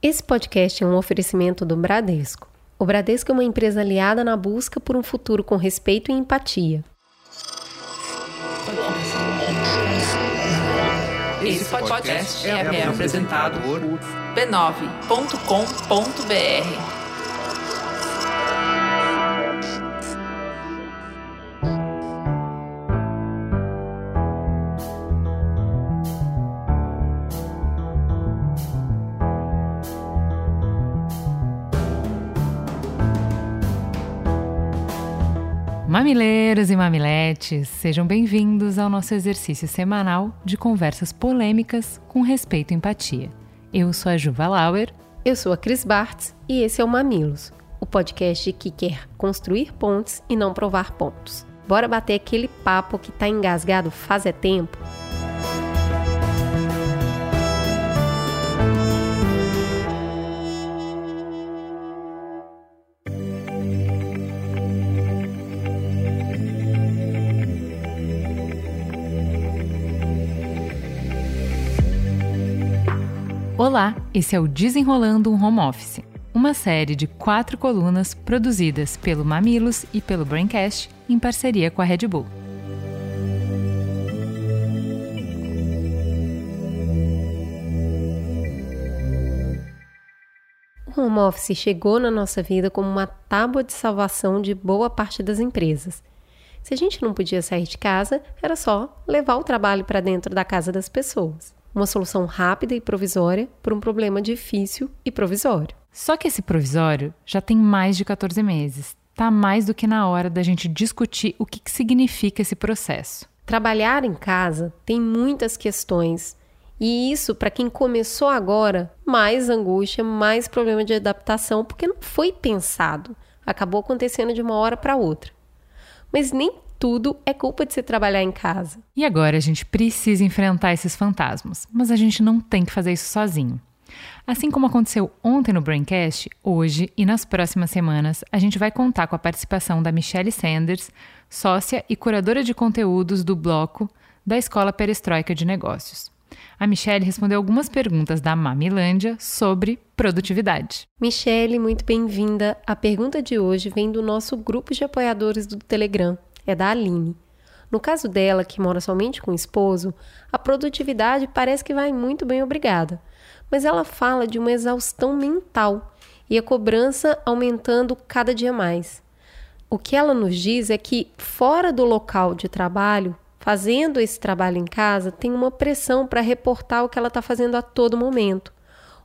Esse podcast é um oferecimento do Bradesco. O Bradesco é uma empresa aliada na busca por um futuro com respeito e empatia. Esse podcast é, é apresentado por b9.com.br. Mamileiros e mamiletes, sejam bem-vindos ao nosso exercício semanal de conversas polêmicas com respeito e empatia. Eu sou a Juva Lauer. Eu sou a Cris Bartz e esse é o Mamilos, o podcast que quer construir pontes e não provar pontos. Bora bater aquele papo que tá engasgado faz é tempo? Olá, esse é o Desenrolando um Home Office, uma série de quatro colunas produzidas pelo Mamilos e pelo Braincast em parceria com a Red Bull. O home office chegou na nossa vida como uma tábua de salvação de boa parte das empresas. Se a gente não podia sair de casa, era só levar o trabalho para dentro da casa das pessoas uma solução rápida e provisória para um problema difícil e provisório. Só que esse provisório já tem mais de 14 meses. Tá mais do que na hora da gente discutir o que, que significa esse processo. Trabalhar em casa tem muitas questões e isso, para quem começou agora, mais angústia, mais problema de adaptação, porque não foi pensado. Acabou acontecendo de uma hora para outra. Mas nem tudo é culpa de se trabalhar em casa. E agora a gente precisa enfrentar esses fantasmas, mas a gente não tem que fazer isso sozinho. Assim como aconteceu ontem no Braincast, hoje e nas próximas semanas a gente vai contar com a participação da Michelle Sanders, sócia e curadora de conteúdos do bloco da Escola Perestroika de Negócios. A Michelle respondeu algumas perguntas da Mamilândia sobre produtividade. Michelle, muito bem-vinda. A pergunta de hoje vem do nosso grupo de apoiadores do Telegram é da Aline. No caso dela, que mora somente com o esposo, a produtividade parece que vai muito bem, obrigada. Mas ela fala de uma exaustão mental e a cobrança aumentando cada dia mais. O que ela nos diz é que, fora do local de trabalho, fazendo esse trabalho em casa, tem uma pressão para reportar o que ela está fazendo a todo momento.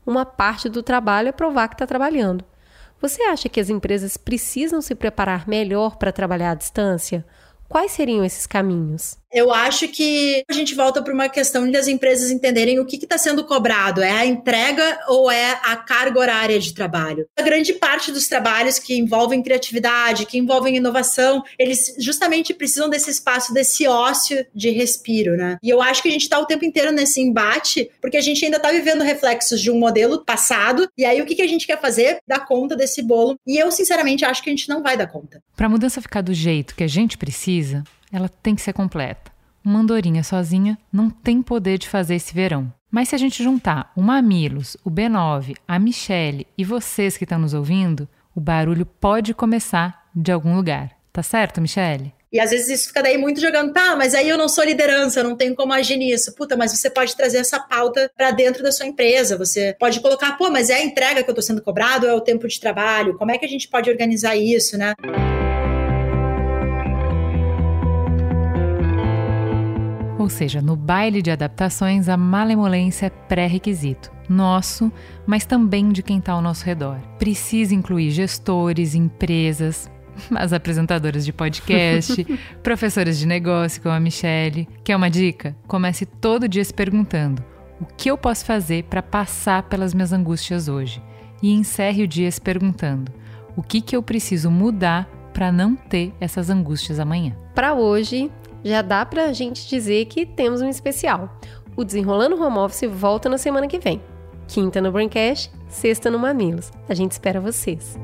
Uma parte do trabalho é provar que está trabalhando. Você acha que as empresas precisam se preparar melhor para trabalhar à distância? Quais seriam esses caminhos? Eu acho que a gente volta para uma questão de as empresas entenderem o que está sendo cobrado. É a entrega ou é a carga horária de trabalho? A grande parte dos trabalhos que envolvem criatividade, que envolvem inovação, eles justamente precisam desse espaço, desse ócio de respiro, né? E eu acho que a gente está o tempo inteiro nesse embate, porque a gente ainda está vivendo reflexos de um modelo passado. E aí o que, que a gente quer fazer? Dar conta desse bolo. E eu, sinceramente, acho que a gente não vai dar conta. Para a mudança ficar do jeito que a gente precisa, ela tem que ser completa. Uma andorinha sozinha não tem poder de fazer esse verão. Mas se a gente juntar o Mamilos, o B9, a Michelle e vocês que estão nos ouvindo, o barulho pode começar de algum lugar. Tá certo, Michelle? E às vezes isso fica daí muito jogando, tá, mas aí eu não sou liderança, eu não tenho como agir nisso. Puta, mas você pode trazer essa pauta para dentro da sua empresa. Você pode colocar, pô, mas é a entrega que eu tô sendo cobrado, é o tempo de trabalho, como é que a gente pode organizar isso, né? Ou seja, no baile de adaptações, a malemolência é pré-requisito. Nosso, mas também de quem está ao nosso redor. Precisa incluir gestores, empresas, as apresentadoras de podcast, professoras de negócio como a Michelle. Quer uma dica? Comece todo dia se perguntando: o que eu posso fazer para passar pelas minhas angústias hoje? E encerre o dia se perguntando: o que, que eu preciso mudar para não ter essas angústias amanhã? Para hoje, já dá para a gente dizer que temos um especial. O Desenrolando Home Office volta na semana que vem. Quinta no Braincast, sexta no Mamilos. A gente espera vocês.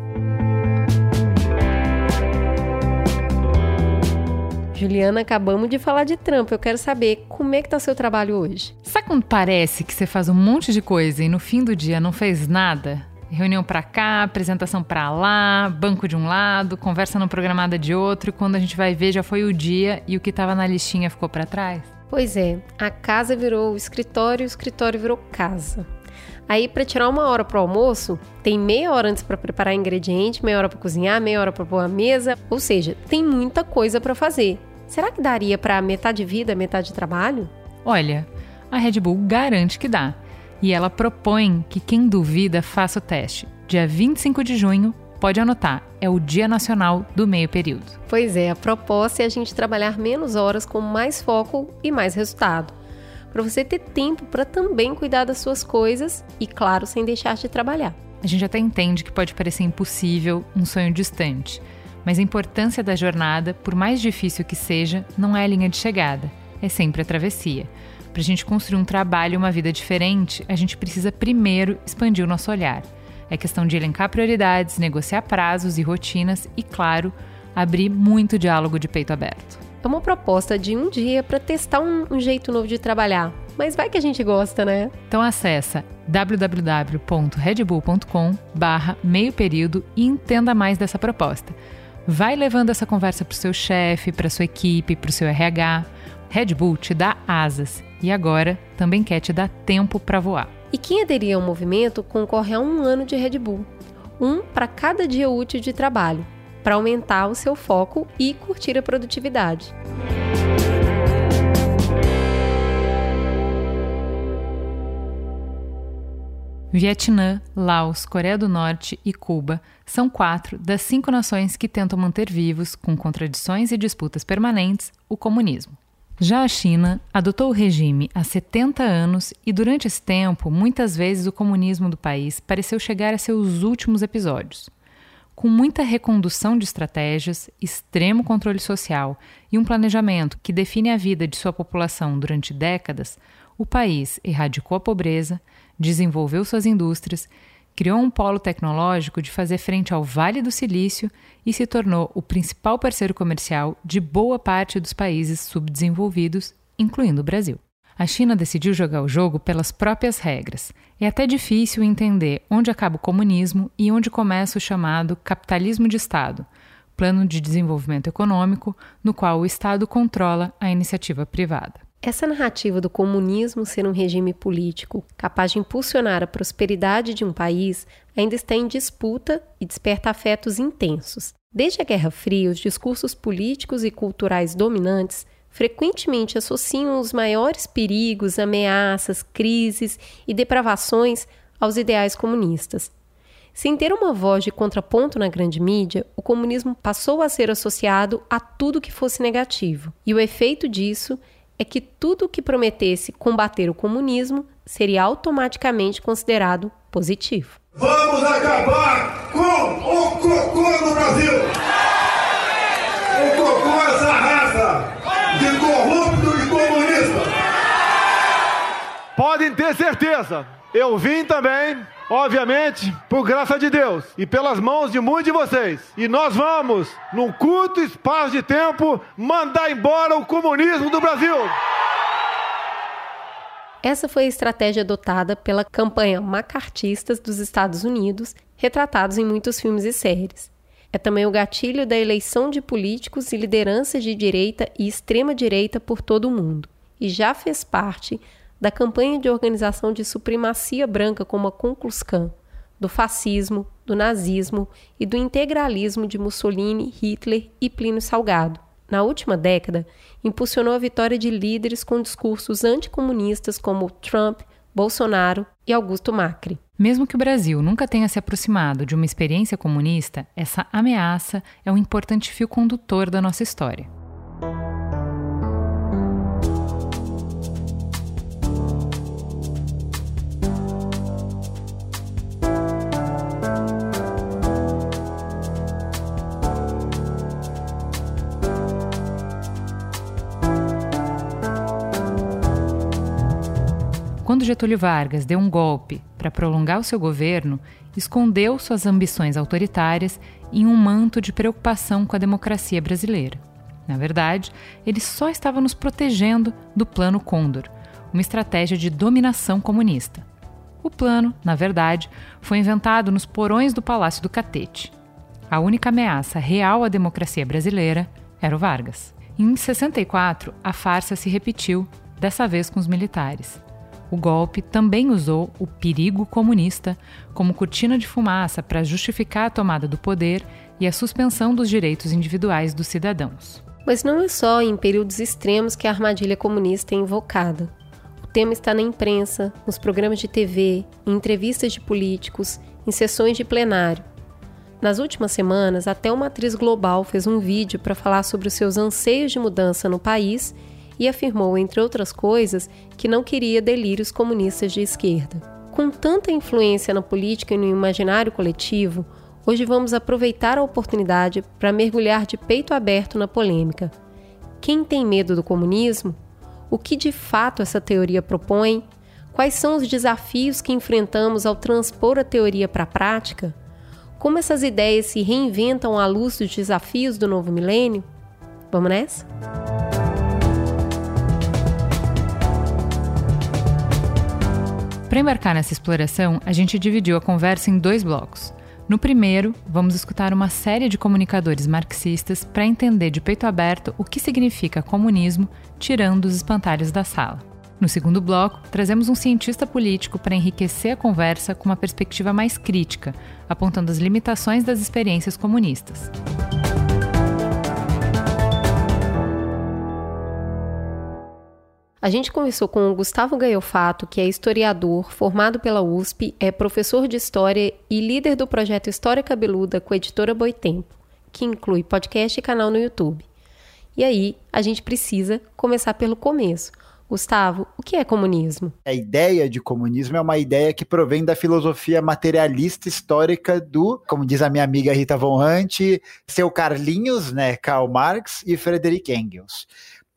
Juliana, acabamos de falar de trampo. Eu quero saber como é que tá seu trabalho hoje. Sabe quando parece que você faz um monte de coisa e no fim do dia não fez nada? Reunião para cá, apresentação para lá, banco de um lado, conversa não programada de outro, e quando a gente vai ver já foi o dia e o que estava na listinha ficou para trás? Pois é, a casa virou o escritório e o escritório virou casa. Aí, para tirar uma hora pro almoço, tem meia hora antes para preparar ingrediente, meia hora para cozinhar, meia hora para pôr a mesa. Ou seja, tem muita coisa para fazer. Será que daria para metade vida, metade trabalho? Olha, a Red Bull garante que dá. E ela propõe que quem duvida faça o teste. Dia 25 de junho, pode anotar, é o Dia Nacional do Meio Período. Pois é, a proposta é a gente trabalhar menos horas com mais foco e mais resultado para você ter tempo para também cuidar das suas coisas e, claro, sem deixar de trabalhar. A gente até entende que pode parecer impossível, um sonho distante, mas a importância da jornada, por mais difícil que seja, não é a linha de chegada, é sempre a travessia. Para a gente construir um trabalho e uma vida diferente, a gente precisa primeiro expandir o nosso olhar. É questão de elencar prioridades, negociar prazos e rotinas e, claro, abrir muito diálogo de peito aberto. É uma proposta de um dia para testar um, um jeito novo de trabalhar. Mas vai que a gente gosta, né? Então acessa www.redbull.com barra meio período e entenda mais dessa proposta. Vai levando essa conversa para o seu chefe, para sua equipe, para o seu RH. Red Bull te dá asas e agora também quer te dar tempo para voar. E quem aderir ao movimento concorre a um ano de Red Bull, um para cada dia útil de trabalho para aumentar o seu foco e curtir a produtividade. Vietnã, Laos, Coreia do Norte e Cuba são quatro das cinco nações que tentam manter vivos, com contradições e disputas permanentes, o comunismo. Já a China adotou o regime há 70 anos e, durante esse tempo, muitas vezes o comunismo do país pareceu chegar a seus últimos episódios. Com muita recondução de estratégias, extremo controle social e um planejamento que define a vida de sua população durante décadas, o país erradicou a pobreza, desenvolveu suas indústrias, criou um polo tecnológico de fazer frente ao Vale do Silício e se tornou o principal parceiro comercial de boa parte dos países subdesenvolvidos, incluindo o Brasil a China decidiu jogar o jogo pelas próprias regras. É até difícil entender onde acaba o comunismo e onde começa o chamado capitalismo de Estado, plano de desenvolvimento econômico no qual o Estado controla a iniciativa privada. Essa narrativa do comunismo ser um regime político capaz de impulsionar a prosperidade de um país ainda está em disputa e desperta afetos intensos. Desde a Guerra Fria, os discursos políticos e culturais dominantes frequentemente associam os maiores perigos, ameaças, crises e depravações aos ideais comunistas. Sem ter uma voz de contraponto na grande mídia, o comunismo passou a ser associado a tudo que fosse negativo. E o efeito disso é que tudo que prometesse combater o comunismo seria automaticamente considerado positivo. Vamos acabar com o cocô no Brasil! O cocô é essa raça! de corrupto e comunista. Podem ter certeza, eu vim também, obviamente, por graça de Deus e pelas mãos de muitos de vocês. E nós vamos, num curto espaço de tempo, mandar embora o comunismo do Brasil. Essa foi a estratégia adotada pela campanha macartistas dos Estados Unidos, retratados em muitos filmes e séries. É também o gatilho da eleição de políticos e lideranças de direita e extrema-direita por todo o mundo, e já fez parte da campanha de organização de supremacia branca como a Klan, do fascismo, do nazismo e do integralismo de Mussolini, Hitler e Plínio Salgado. Na última década, impulsionou a vitória de líderes com discursos anticomunistas como Trump, Bolsonaro e Augusto Macri. Mesmo que o Brasil nunca tenha se aproximado de uma experiência comunista, essa ameaça é um importante fio condutor da nossa história. Quando Getúlio Vargas deu um golpe para prolongar o seu governo, escondeu suas ambições autoritárias em um manto de preocupação com a democracia brasileira. Na verdade, ele só estava nos protegendo do Plano Condor, uma estratégia de dominação comunista. O plano, na verdade, foi inventado nos porões do Palácio do Catete. A única ameaça real à democracia brasileira era o Vargas. Em 64, a farsa se repetiu, dessa vez com os militares. O golpe também usou o perigo comunista como cortina de fumaça para justificar a tomada do poder e a suspensão dos direitos individuais dos cidadãos. Mas não é só em períodos extremos que a armadilha comunista é invocada. O tema está na imprensa, nos programas de TV, em entrevistas de políticos, em sessões de plenário. Nas últimas semanas, até uma atriz global fez um vídeo para falar sobre os seus anseios de mudança no país e afirmou, entre outras coisas, que não queria delírios comunistas de esquerda. Com tanta influência na política e no imaginário coletivo, hoje vamos aproveitar a oportunidade para mergulhar de peito aberto na polêmica. Quem tem medo do comunismo? O que de fato essa teoria propõe? Quais são os desafios que enfrentamos ao transpor a teoria para a prática? Como essas ideias se reinventam à luz dos desafios do novo milênio? Vamos nessa? Para embarcar nessa exploração, a gente dividiu a conversa em dois blocos. No primeiro, vamos escutar uma série de comunicadores marxistas para entender de peito aberto o que significa comunismo, tirando os espantalhos da sala. No segundo bloco, trazemos um cientista político para enriquecer a conversa com uma perspectiva mais crítica, apontando as limitações das experiências comunistas. A gente conversou com o Gustavo Gaiofato, que é historiador, formado pela USP, é professor de História e líder do projeto História Cabeluda com a editora Boitempo, que inclui podcast e canal no YouTube. E aí, a gente precisa começar pelo começo. Gustavo, o que é comunismo? A ideia de comunismo é uma ideia que provém da filosofia materialista histórica do, como diz a minha amiga Rita Von Hunt, seu Carlinhos, né, Karl Marx e Frederick Engels.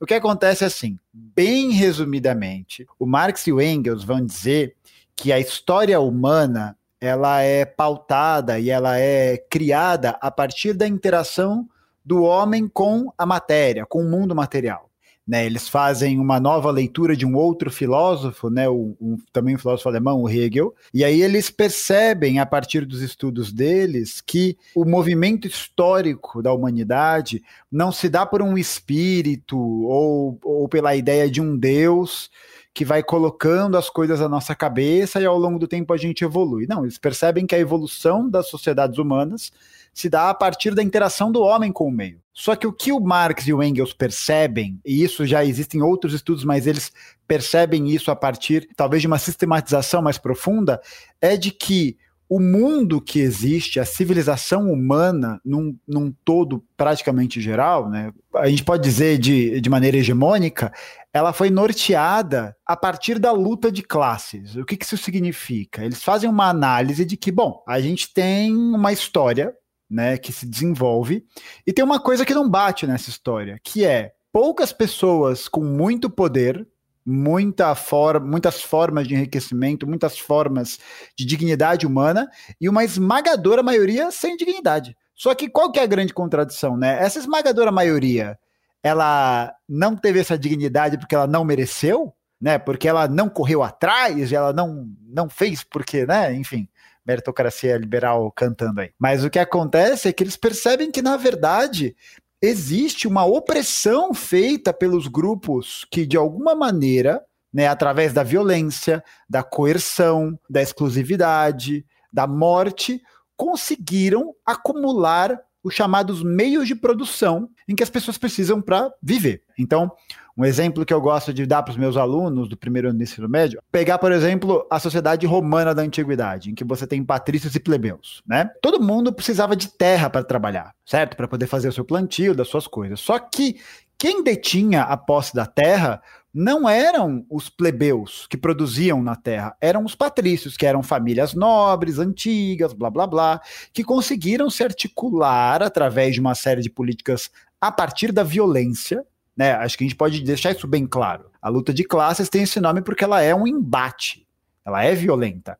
O que acontece é assim, bem resumidamente, o Marx e o Engels vão dizer que a história humana ela é pautada e ela é criada a partir da interação do homem com a matéria, com o mundo material. Né, eles fazem uma nova leitura de um outro filósofo, né, um, também um filósofo alemão, o Hegel, e aí eles percebem, a partir dos estudos deles, que o movimento histórico da humanidade não se dá por um espírito ou, ou pela ideia de um Deus que vai colocando as coisas na nossa cabeça e ao longo do tempo a gente evolui. Não, eles percebem que a evolução das sociedades humanas se dá a partir da interação do homem com o meio. Só que o que o Marx e o Engels percebem, e isso já existem outros estudos, mas eles percebem isso a partir talvez de uma sistematização mais profunda, é de que o mundo que existe, a civilização humana, num, num todo praticamente geral, né, a gente pode dizer de, de maneira hegemônica, ela foi norteada a partir da luta de classes. O que, que isso significa? Eles fazem uma análise de que, bom, a gente tem uma história né, que se desenvolve. E tem uma coisa que não bate nessa história, que é poucas pessoas com muito poder, muita for muitas formas de enriquecimento, muitas formas de dignidade humana e uma esmagadora maioria sem dignidade. Só que qual que é a grande contradição, né? Essa esmagadora maioria, ela não teve essa dignidade porque ela não mereceu, né? Porque ela não correu atrás, ela não não fez porque, né? Enfim, meritocracia liberal cantando aí. Mas o que acontece é que eles percebem que, na verdade, existe uma opressão feita pelos grupos que, de alguma maneira, né, através da violência, da coerção, da exclusividade, da morte, conseguiram acumular os chamados meios de produção em que as pessoas precisam para viver. Então, um exemplo que eu gosto de dar para os meus alunos do primeiro ano do ensino médio, pegar, por exemplo, a sociedade romana da antiguidade, em que você tem patrícios e plebeus, né? Todo mundo precisava de terra para trabalhar, certo? Para poder fazer o seu plantio, das suas coisas. Só que quem detinha a posse da terra não eram os plebeus que produziam na terra, eram os patrícios, que eram famílias nobres, antigas, blá blá blá, que conseguiram se articular através de uma série de políticas a partir da violência. Né? Acho que a gente pode deixar isso bem claro. A luta de classes tem esse nome porque ela é um embate, ela é violenta.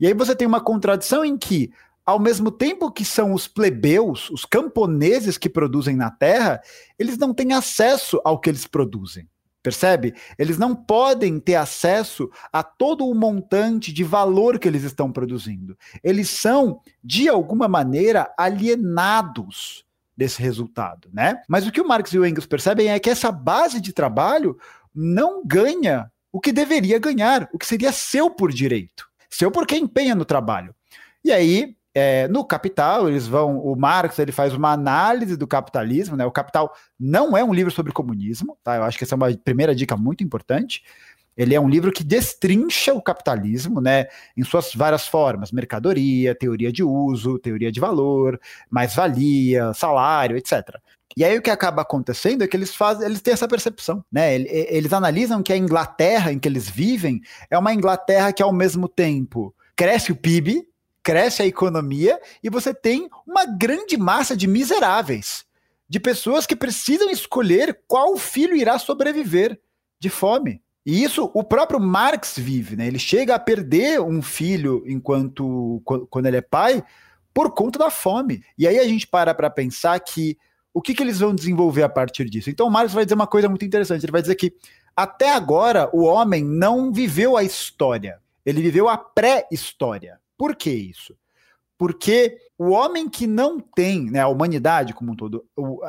E aí você tem uma contradição em que ao mesmo tempo que são os plebeus, os camponeses que produzem na terra, eles não têm acesso ao que eles produzem. Percebe? Eles não podem ter acesso a todo o montante de valor que eles estão produzindo. Eles são, de alguma maneira, alienados desse resultado, né? Mas o que o Marx e o Engels percebem é que essa base de trabalho não ganha o que deveria ganhar, o que seria seu por direito, seu porque empenha no trabalho. E aí é, no Capital, eles vão. O Marx ele faz uma análise do capitalismo, né? O Capital não é um livro sobre comunismo, tá? Eu acho que essa é uma primeira dica muito importante. Ele é um livro que destrincha o capitalismo, né, em suas várias formas: mercadoria, teoria de uso, teoria de valor, mais-valia, salário, etc. E aí o que acaba acontecendo é que eles fazem, eles têm essa percepção, né? Eles analisam que a Inglaterra em que eles vivem é uma Inglaterra que ao mesmo tempo cresce o PIB, cresce a economia e você tem uma grande massa de miseráveis, de pessoas que precisam escolher qual filho irá sobreviver de fome. E isso o próprio Marx vive, né? Ele chega a perder um filho enquanto quando ele é pai por conta da fome. E aí a gente para para pensar que o que, que eles vão desenvolver a partir disso. Então o Marx vai dizer uma coisa muito interessante. Ele vai dizer que até agora o homem não viveu a história, ele viveu a pré-história. Por que isso? Porque o homem que não tem, né, a humanidade como um todo,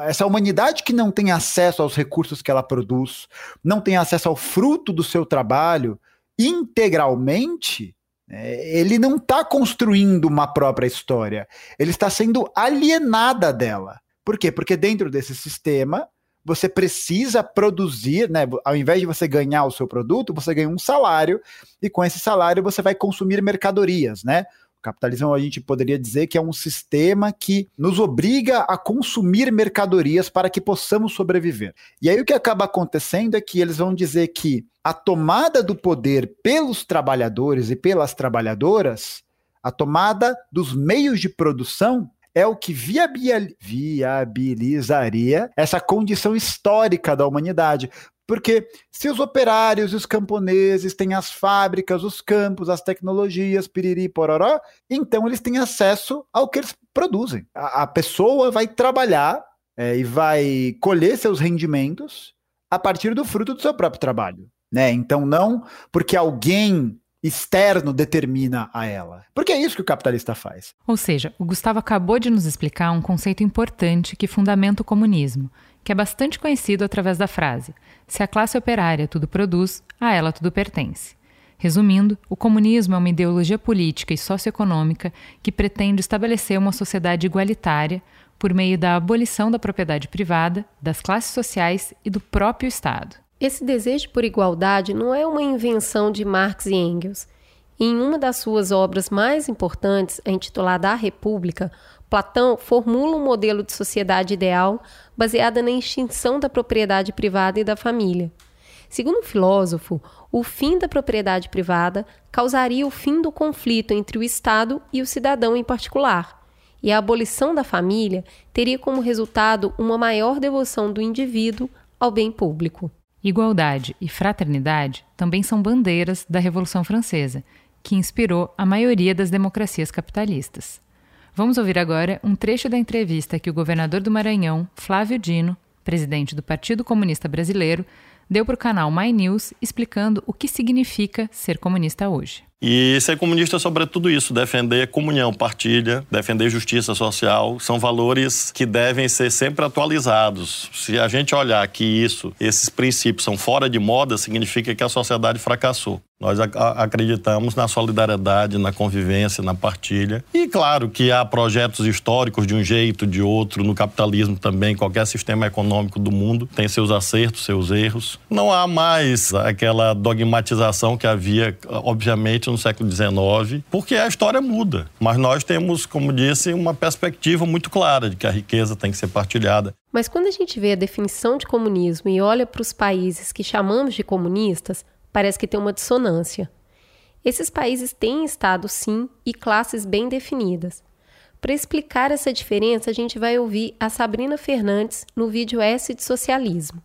essa humanidade que não tem acesso aos recursos que ela produz, não tem acesso ao fruto do seu trabalho integralmente, é, ele não está construindo uma própria história, ele está sendo alienada dela. Por quê? Porque dentro desse sistema você precisa produzir, né? Ao invés de você ganhar o seu produto, você ganha um salário, e com esse salário você vai consumir mercadorias, né? Capitalismo a gente poderia dizer que é um sistema que nos obriga a consumir mercadorias para que possamos sobreviver. E aí o que acaba acontecendo é que eles vão dizer que a tomada do poder pelos trabalhadores e pelas trabalhadoras, a tomada dos meios de produção é o que viabilizaria essa condição histórica da humanidade. Porque se os operários os camponeses têm as fábricas, os campos, as tecnologias, piriri, pororó, então eles têm acesso ao que eles produzem. A, a pessoa vai trabalhar é, e vai colher seus rendimentos a partir do fruto do seu próprio trabalho. Né? Então, não porque alguém externo determina a ela. Porque é isso que o capitalista faz. Ou seja, o Gustavo acabou de nos explicar um conceito importante que fundamenta o comunismo, que é bastante conhecido através da frase: se a classe operária tudo produz, a ela tudo pertence. Resumindo, o comunismo é uma ideologia política e socioeconômica que pretende estabelecer uma sociedade igualitária por meio da abolição da propriedade privada, das classes sociais e do próprio Estado. Esse desejo por igualdade não é uma invenção de Marx e Engels. Em uma das suas obras mais importantes, intitulada A República, Platão formula um modelo de sociedade ideal baseada na extinção da propriedade privada e da família. Segundo o filósofo, o fim da propriedade privada causaria o fim do conflito entre o Estado e o cidadão em particular, e a abolição da família teria como resultado uma maior devoção do indivíduo ao bem público. Igualdade e fraternidade também são bandeiras da Revolução Francesa, que inspirou a maioria das democracias capitalistas. Vamos ouvir agora um trecho da entrevista que o governador do Maranhão, Flávio Dino, presidente do Partido Comunista Brasileiro, deu para o canal My News explicando o que significa ser comunista hoje. E ser comunista é sobre tudo isso, defender comunhão, partilha, defender justiça social, são valores que devem ser sempre atualizados. Se a gente olhar que isso, esses princípios são fora de moda, significa que a sociedade fracassou. Nós acreditamos na solidariedade, na convivência, na partilha. E claro que há projetos históricos de um jeito, de outro, no capitalismo também, qualquer sistema econômico do mundo tem seus acertos, seus erros. Não há mais aquela dogmatização que havia, obviamente, no século XIX, porque a história muda. Mas nós temos, como disse, uma perspectiva muito clara de que a riqueza tem que ser partilhada. Mas quando a gente vê a definição de comunismo e olha para os países que chamamos de comunistas, parece que tem uma dissonância. Esses países têm Estado, sim, e classes bem definidas. Para explicar essa diferença, a gente vai ouvir a Sabrina Fernandes no vídeo S de Socialismo.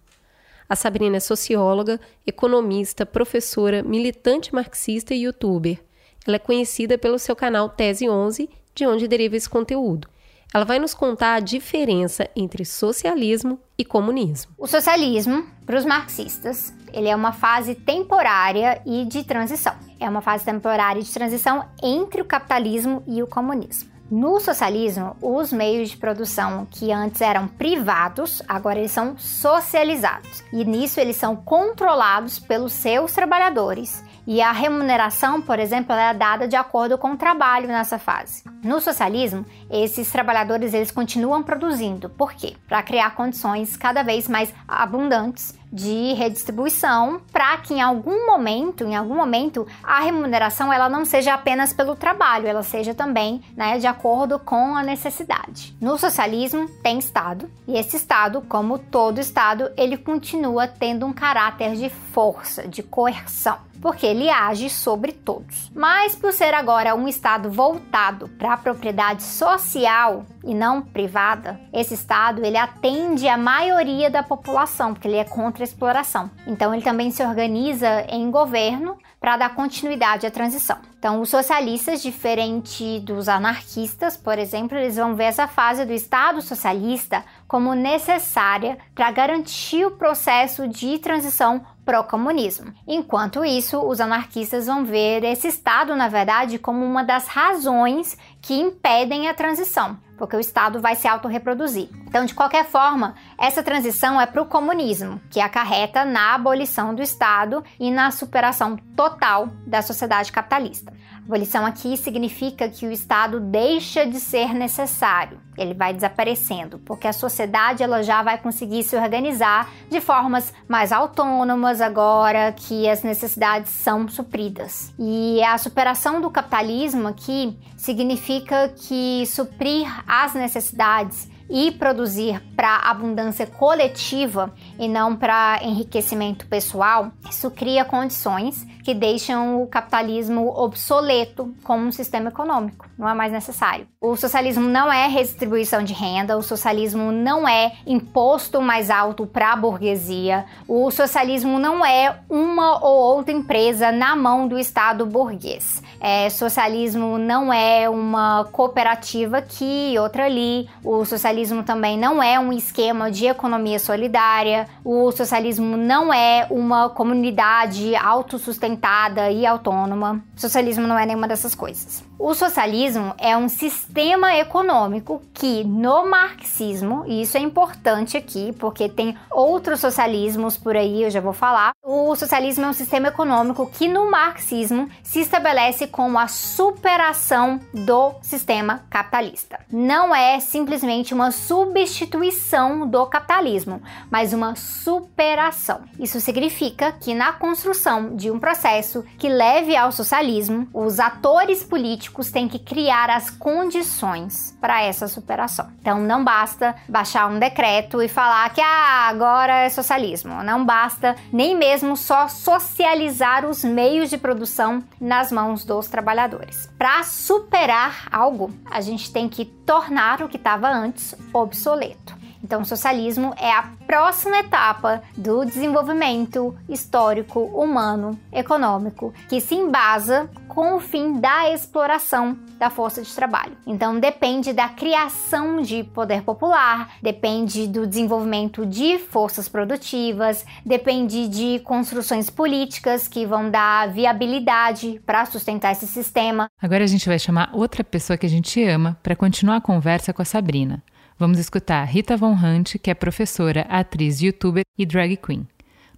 A Sabrina é socióloga, economista, professora, militante marxista e youtuber. Ela é conhecida pelo seu canal Tese 11, de onde deriva esse conteúdo. Ela vai nos contar a diferença entre socialismo e comunismo. O socialismo, para os marxistas, ele é uma fase temporária e de transição. É uma fase temporária de transição entre o capitalismo e o comunismo. No socialismo, os meios de produção que antes eram privados, agora eles são socializados. E nisso eles são controlados pelos seus trabalhadores e a remuneração, por exemplo, é dada de acordo com o trabalho nessa fase. No socialismo, esses trabalhadores eles continuam produzindo. Por quê? Para criar condições cada vez mais abundantes de redistribuição para que em algum momento, em algum momento, a remuneração ela não seja apenas pelo trabalho, ela seja também, né, de acordo com a necessidade. No socialismo tem Estado e esse Estado, como todo Estado, ele continua tendo um caráter de força, de coerção porque ele age sobre todos. Mas por ser agora um Estado voltado para a propriedade social e não privada, esse Estado ele atende a maioria da população, porque ele é contra a exploração. Então ele também se organiza em governo para dar continuidade à transição. Então, os socialistas, diferente dos anarquistas, por exemplo, eles vão ver essa fase do Estado socialista como necessária para garantir o processo de transição pró-comunismo. Enquanto isso, os anarquistas vão ver esse Estado, na verdade, como uma das razões que impedem a transição, porque o Estado vai se autorreproduzir. Então, de qualquer forma, essa transição é para o comunismo, que acarreta na abolição do Estado e na superação total da sociedade capitalista. Abolição aqui significa que o Estado deixa de ser necessário, ele vai desaparecendo, porque a sociedade ela já vai conseguir se organizar de formas mais autônomas agora que as necessidades são supridas. E a superação do capitalismo aqui significa que suprir as necessidades e produzir para abundância coletiva e não para enriquecimento pessoal, isso cria condições que deixam o capitalismo obsoleto como um sistema econômico, não é mais necessário. O socialismo não é redistribuição de renda, o socialismo não é imposto mais alto para a burguesia, o socialismo não é uma ou outra empresa na mão do Estado burguês. É, socialismo não é uma cooperativa aqui, outra ali. O socialismo também não é um esquema de economia solidária. O socialismo não é uma comunidade autossustentada e autônoma. O socialismo não é nenhuma dessas coisas. O socialismo é um sistema econômico que, no marxismo, e isso é importante aqui, porque tem outros socialismos por aí, eu já vou falar. O socialismo é um sistema econômico que, no marxismo, se estabelece como a superação do sistema capitalista. Não é simplesmente uma substituição do capitalismo, mas uma superação. Isso significa que, na construção de um processo que leve ao socialismo, os atores políticos políticos têm que criar as condições para essa superação. Então não basta baixar um decreto e falar que ah, agora é socialismo. Não basta nem mesmo só socializar os meios de produção nas mãos dos trabalhadores. Para superar algo, a gente tem que tornar o que estava antes obsoleto. Então, o socialismo é a próxima etapa do desenvolvimento histórico, humano, econômico, que se embasa com o fim da exploração da força de trabalho. Então, depende da criação de poder popular, depende do desenvolvimento de forças produtivas, depende de construções políticas que vão dar viabilidade para sustentar esse sistema. Agora a gente vai chamar outra pessoa que a gente ama para continuar a conversa com a Sabrina. Vamos escutar Rita Von Hunt, que é professora, atriz, youtuber e drag queen.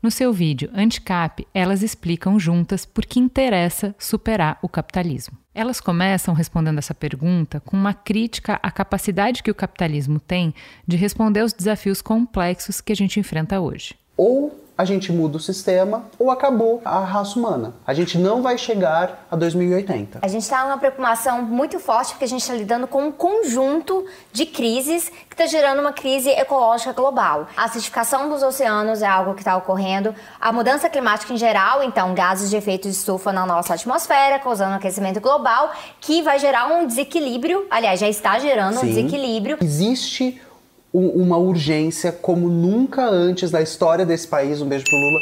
No seu vídeo Anticap, elas explicam juntas por que interessa superar o capitalismo. Elas começam respondendo essa pergunta com uma crítica à capacidade que o capitalismo tem de responder aos desafios complexos que a gente enfrenta hoje. Ou a gente muda o sistema ou acabou a raça humana. A gente não vai chegar a 2080. A gente está numa preocupação muito forte porque a gente está lidando com um conjunto de crises que está gerando uma crise ecológica global. A acidificação dos oceanos é algo que está ocorrendo, a mudança climática em geral, então gases de efeito de estufa na nossa atmosfera, causando aquecimento global, que vai gerar um desequilíbrio, aliás, já está gerando Sim. um desequilíbrio. Existe uma urgência como nunca antes na história desse país, um beijo pro Lula,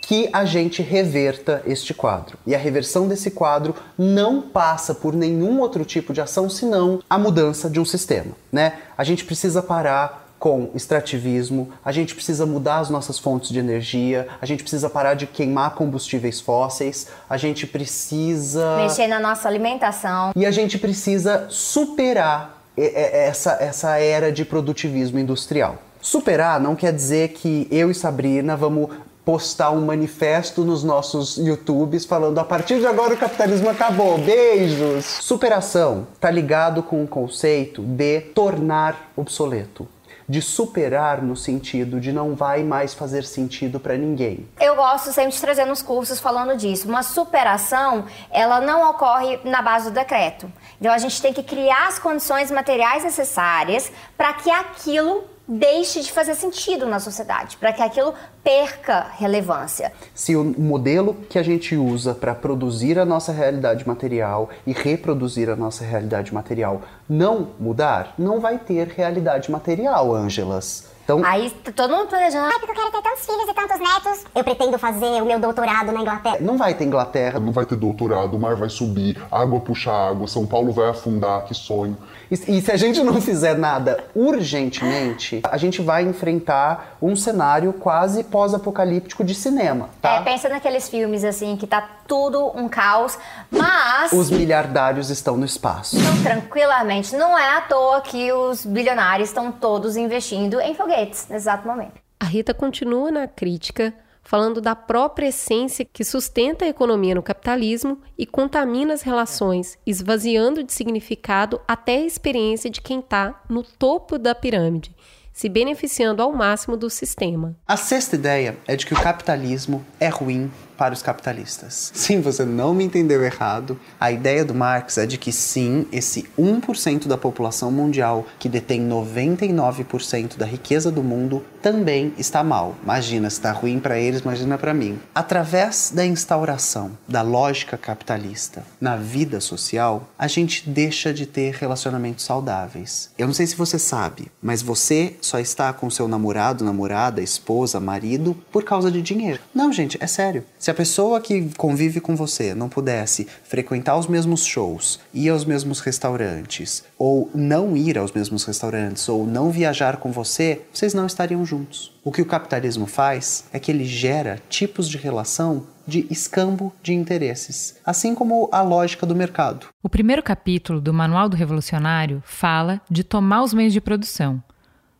que a gente reverta este quadro. E a reversão desse quadro não passa por nenhum outro tipo de ação senão a mudança de um sistema, né? A gente precisa parar com extrativismo, a gente precisa mudar as nossas fontes de energia, a gente precisa parar de queimar combustíveis fósseis, a gente precisa. Mexer na nossa alimentação. E a gente precisa superar essa, essa era de produtivismo industrial. Superar não quer dizer que eu e Sabrina vamos postar um manifesto nos nossos YouTubes falando a partir de agora o capitalismo acabou, beijos. Superação está ligado com o conceito de tornar obsoleto de superar no sentido de não vai mais fazer sentido para ninguém. Eu gosto sempre de trazer nos cursos falando disso. Uma superação, ela não ocorre na base do decreto. Então a gente tem que criar as condições materiais necessárias para que aquilo deixe de fazer sentido na sociedade, para que aquilo perca relevância. Se o modelo que a gente usa para produzir a nossa realidade material e reproduzir a nossa realidade material não mudar, não vai ter realidade material, Ângelas. Então, Aí todo mundo planejando. Ai, porque eu quero ter tantos filhos e tantos netos. Eu pretendo fazer o meu doutorado na Inglaterra. Não vai ter Inglaterra. Não vai ter doutorado, o mar vai subir, água puxa água, São Paulo vai afundar, que sonho. E, e se a gente não fizer nada urgentemente, a gente vai enfrentar um cenário quase pós-apocalíptico de cinema. Tá? É, pensa naqueles filmes assim que tá tudo um caos, mas. Os miliardários estão no espaço. Então, tranquilamente. Não é à toa que os bilionários estão todos investindo em foguetes nesse exato momento. A Rita continua na crítica falando da própria essência que sustenta a economia no capitalismo e contamina as relações, esvaziando de significado até a experiência de quem está no topo da pirâmide, se beneficiando ao máximo do sistema. A sexta ideia é de que o capitalismo é ruim para os capitalistas. Sim, você não me entendeu errado. A ideia do Marx é de que sim, esse 1% da população mundial que detém 99% da riqueza do mundo também está mal. Imagina, se está ruim para eles, imagina para mim. Através da instauração da lógica capitalista na vida social, a gente deixa de ter relacionamentos saudáveis. Eu não sei se você sabe, mas você só está com seu namorado, namorada, esposa, marido por causa de dinheiro. Não, gente, é sério. Se se a pessoa que convive com você não pudesse frequentar os mesmos shows, ir aos mesmos restaurantes, ou não ir aos mesmos restaurantes, ou não viajar com você, vocês não estariam juntos. O que o capitalismo faz é que ele gera tipos de relação de escambo de interesses, assim como a lógica do mercado. O primeiro capítulo do Manual do Revolucionário fala de tomar os meios de produção.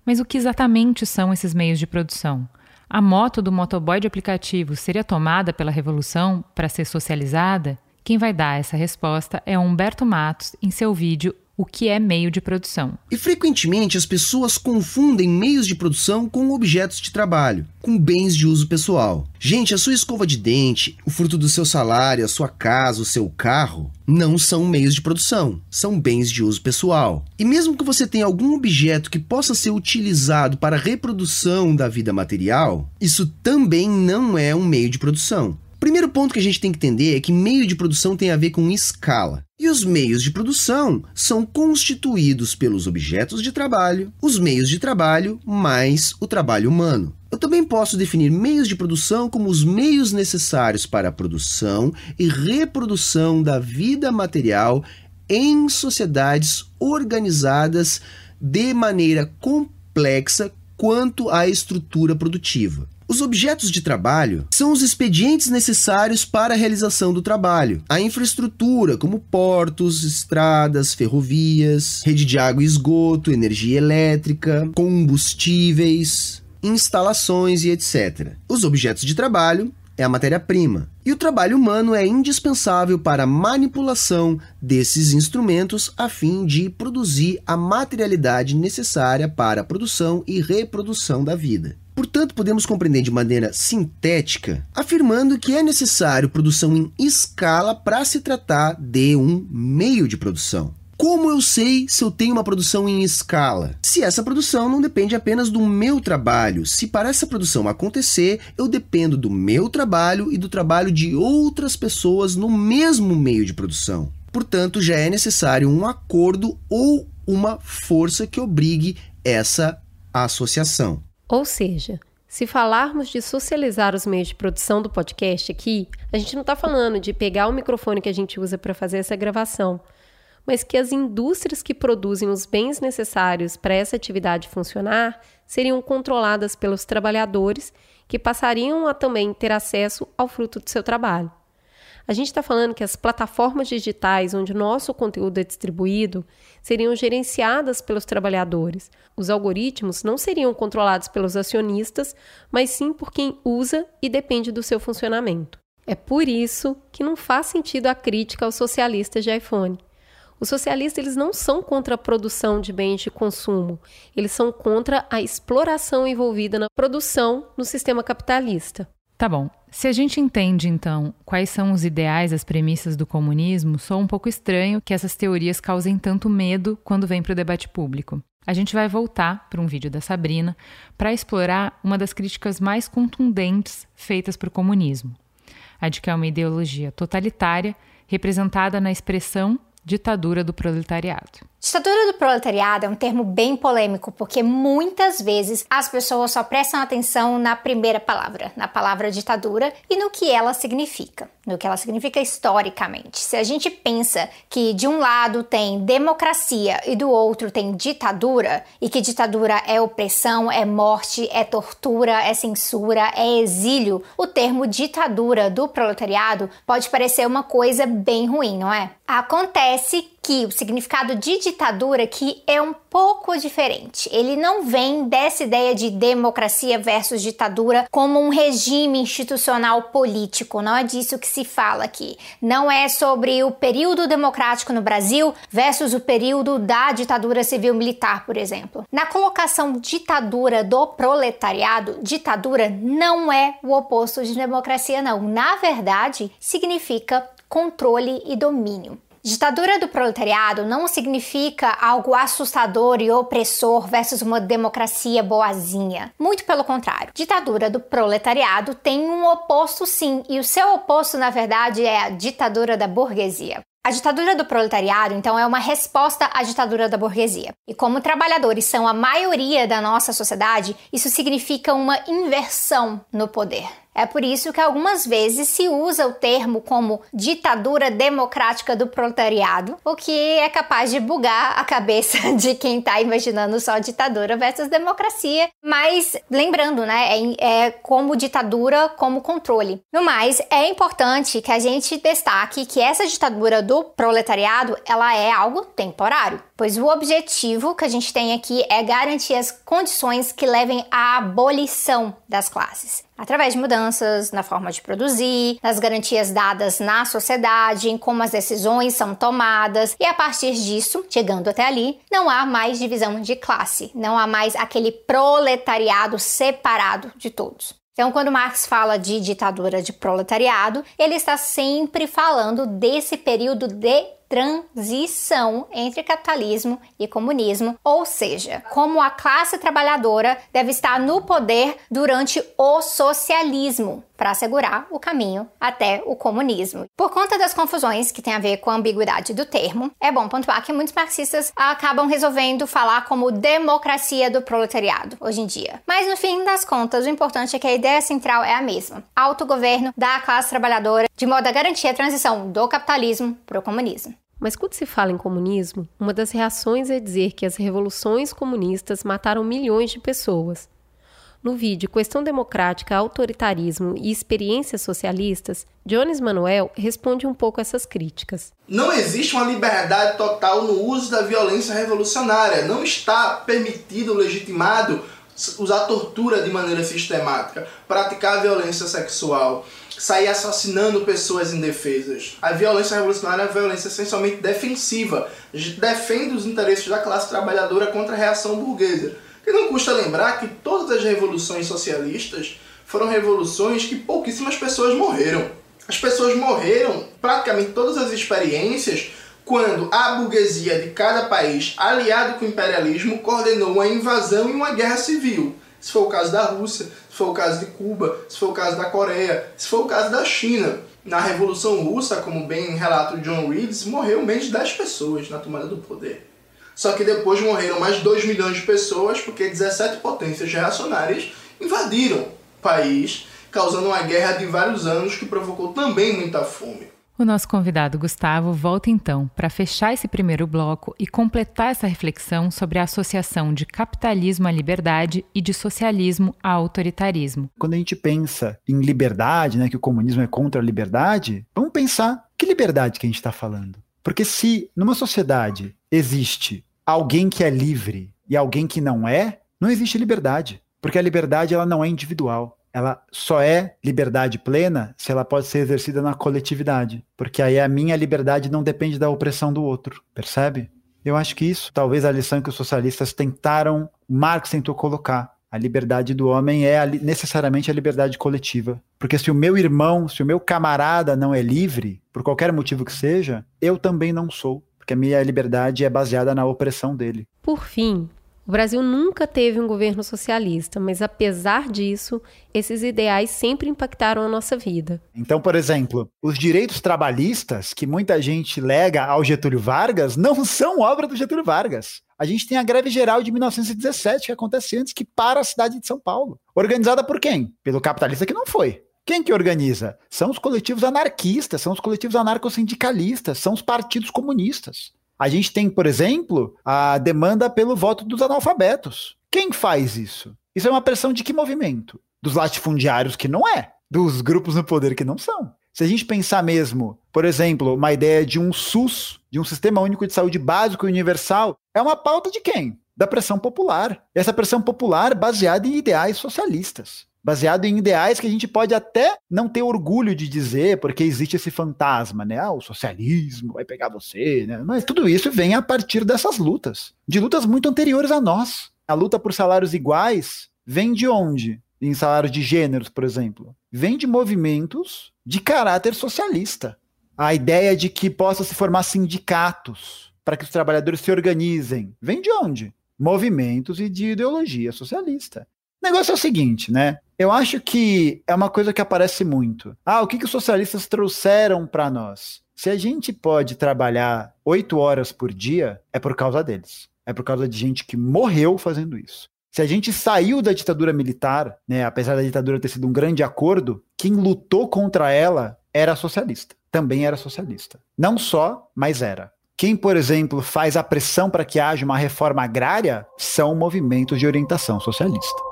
Mas o que exatamente são esses meios de produção? A moto do motoboy de aplicativo seria tomada pela revolução para ser socializada? Quem vai dar essa resposta é Humberto Matos em seu vídeo o que é meio de produção. E frequentemente as pessoas confundem meios de produção com objetos de trabalho, com bens de uso pessoal. Gente, a sua escova de dente, o fruto do seu salário, a sua casa, o seu carro, não são meios de produção, são bens de uso pessoal. E mesmo que você tenha algum objeto que possa ser utilizado para a reprodução da vida material, isso também não é um meio de produção. Primeiro ponto que a gente tem que entender é que meio de produção tem a ver com escala. E os meios de produção são constituídos pelos objetos de trabalho, os meios de trabalho, mais o trabalho humano. Eu também posso definir meios de produção como os meios necessários para a produção e reprodução da vida material em sociedades organizadas de maneira complexa quanto à estrutura produtiva. Os objetos de trabalho são os expedientes necessários para a realização do trabalho. A infraestrutura, como portos, estradas, ferrovias, rede de água e esgoto, energia elétrica, combustíveis, instalações e etc. Os objetos de trabalho é a matéria-prima. E o trabalho humano é indispensável para a manipulação desses instrumentos a fim de produzir a materialidade necessária para a produção e reprodução da vida. Portanto, podemos compreender de maneira sintética, afirmando que é necessário produção em escala para se tratar de um meio de produção. Como eu sei se eu tenho uma produção em escala? Se essa produção não depende apenas do meu trabalho. Se para essa produção acontecer, eu dependo do meu trabalho e do trabalho de outras pessoas no mesmo meio de produção. Portanto, já é necessário um acordo ou uma força que obrigue essa associação. Ou seja, se falarmos de socializar os meios de produção do podcast aqui, a gente não está falando de pegar o microfone que a gente usa para fazer essa gravação. Mas que as indústrias que produzem os bens necessários para essa atividade funcionar seriam controladas pelos trabalhadores, que passariam a também ter acesso ao fruto do seu trabalho. A gente está falando que as plataformas digitais onde nosso conteúdo é distribuído seriam gerenciadas pelos trabalhadores. Os algoritmos não seriam controlados pelos acionistas, mas sim por quem usa e depende do seu funcionamento. É por isso que não faz sentido a crítica aos socialistas de iPhone. Os socialistas eles não são contra a produção de bens de consumo, eles são contra a exploração envolvida na produção no sistema capitalista. Tá bom. Se a gente entende, então, quais são os ideais, as premissas do comunismo, só um pouco estranho que essas teorias causem tanto medo quando vêm para o debate público. A gente vai voltar para um vídeo da Sabrina para explorar uma das críticas mais contundentes feitas para o comunismo, a de que é uma ideologia totalitária representada na expressão ditadura do proletariado. Ditadura do proletariado é um termo bem polêmico, porque muitas vezes as pessoas só prestam atenção na primeira palavra, na palavra ditadura, e no que ela significa, no que ela significa historicamente. Se a gente pensa que de um lado tem democracia e do outro tem ditadura, e que ditadura é opressão, é morte, é tortura, é censura, é exílio, o termo ditadura do proletariado pode parecer uma coisa bem ruim, não é? Acontece que o significado de ditadura aqui é um pouco diferente. Ele não vem dessa ideia de democracia versus ditadura como um regime institucional político. Não é disso que se fala aqui. Não é sobre o período democrático no Brasil versus o período da ditadura civil militar, por exemplo. Na colocação ditadura do proletariado, ditadura não é o oposto de democracia, não. Na verdade, significa controle e domínio. Ditadura do proletariado não significa algo assustador e opressor versus uma democracia boazinha. Muito pelo contrário. Ditadura do proletariado tem um oposto sim, e o seu oposto, na verdade, é a ditadura da burguesia. A ditadura do proletariado, então, é uma resposta à ditadura da burguesia. E como trabalhadores são a maioria da nossa sociedade, isso significa uma inversão no poder. É por isso que algumas vezes se usa o termo como ditadura democrática do proletariado, o que é capaz de bugar a cabeça de quem está imaginando só ditadura versus democracia. Mas lembrando, né, é, é como ditadura, como controle. No mais, é importante que a gente destaque que essa ditadura do proletariado ela é algo temporário pois o objetivo que a gente tem aqui é garantir as condições que levem à abolição das classes, através de mudanças na forma de produzir, nas garantias dadas na sociedade, em como as decisões são tomadas, e a partir disso, chegando até ali, não há mais divisão de classe, não há mais aquele proletariado separado de todos. Então, quando Marx fala de ditadura de proletariado, ele está sempre falando desse período de transição entre capitalismo e comunismo, ou seja, como a classe trabalhadora deve estar no poder durante o socialismo para assegurar o caminho até o comunismo. Por conta das confusões que tem a ver com a ambiguidade do termo, é bom pontuar que muitos marxistas acabam resolvendo falar como democracia do proletariado hoje em dia. Mas no fim das contas, o importante é que a ideia central é a mesma: autogoverno da classe trabalhadora, de modo a garantir a transição do capitalismo para o comunismo. Mas quando se fala em comunismo, uma das reações é dizer que as revoluções comunistas mataram milhões de pessoas. No vídeo Questão Democrática, Autoritarismo e Experiências Socialistas, Jones Manuel responde um pouco essas críticas. Não existe uma liberdade total no uso da violência revolucionária. Não está permitido, legitimado usar tortura de maneira sistemática, praticar violência sexual, sair assassinando pessoas indefesas. A violência revolucionária é uma violência essencialmente defensiva. Defende os interesses da classe trabalhadora contra a reação burguesa. E não custa lembrar que todas as revoluções socialistas foram revoluções que pouquíssimas pessoas morreram. As pessoas morreram, praticamente todas as experiências, quando a burguesia de cada país, aliado com o imperialismo, coordenou uma invasão e uma guerra civil. Se foi o caso da Rússia, se foi o caso de Cuba, se foi o caso da Coreia, se foi o caso da China. Na Revolução Russa, como bem relata o John Reeds, morreu menos de 10 pessoas na tomada do poder. Só que depois morreram mais 2 milhões de pessoas porque 17 potências reacionárias invadiram o país, causando uma guerra de vários anos que provocou também muita fome. O nosso convidado Gustavo volta então para fechar esse primeiro bloco e completar essa reflexão sobre a associação de capitalismo à liberdade e de socialismo a autoritarismo. Quando a gente pensa em liberdade, né, que o comunismo é contra a liberdade, vamos pensar que liberdade que a gente está falando. Porque se numa sociedade existe alguém que é livre e alguém que não é, não existe liberdade. Porque a liberdade ela não é individual ela só é liberdade plena se ela pode ser exercida na coletividade. Porque aí a minha liberdade não depende da opressão do outro, percebe? Eu acho que isso, talvez a lição que os socialistas tentaram, Marx tentou colocar. A liberdade do homem é a, necessariamente a liberdade coletiva. Porque se o meu irmão, se o meu camarada não é livre, por qualquer motivo que seja, eu também não sou. Porque a minha liberdade é baseada na opressão dele. Por fim, o Brasil nunca teve um governo socialista, mas apesar disso, esses ideais sempre impactaram a nossa vida. Então, por exemplo, os direitos trabalhistas que muita gente lega ao Getúlio Vargas não são obra do Getúlio Vargas. A gente tem a greve geral de 1917 que acontece antes que para a cidade de São Paulo. Organizada por quem? Pelo capitalista que não foi. Quem que organiza? São os coletivos anarquistas, são os coletivos anarcossindicalistas, são os partidos comunistas. A gente tem, por exemplo, a demanda pelo voto dos analfabetos. Quem faz isso? Isso é uma pressão de que movimento? Dos latifundiários que não é, dos grupos no poder que não são. Se a gente pensar mesmo, por exemplo, uma ideia de um SUS, de um Sistema Único de Saúde Básico e Universal, é uma pauta de quem? Da pressão popular. Essa pressão popular baseada em ideais socialistas baseado em ideais que a gente pode até não ter orgulho de dizer, porque existe esse fantasma, né? Ah, o socialismo vai pegar você, né? Mas tudo isso vem a partir dessas lutas, de lutas muito anteriores a nós. A luta por salários iguais vem de onde? Em salários de gêneros, por exemplo. Vem de movimentos de caráter socialista. A ideia de que possa se formar sindicatos para que os trabalhadores se organizem. Vem de onde? Movimentos e de ideologia socialista. O negócio é o seguinte, né? Eu acho que é uma coisa que aparece muito. Ah, o que, que os socialistas trouxeram para nós? Se a gente pode trabalhar oito horas por dia, é por causa deles. É por causa de gente que morreu fazendo isso. Se a gente saiu da ditadura militar, né, apesar da ditadura ter sido um grande acordo, quem lutou contra ela era socialista. Também era socialista. Não só, mas era. Quem, por exemplo, faz a pressão para que haja uma reforma agrária são movimentos de orientação socialista.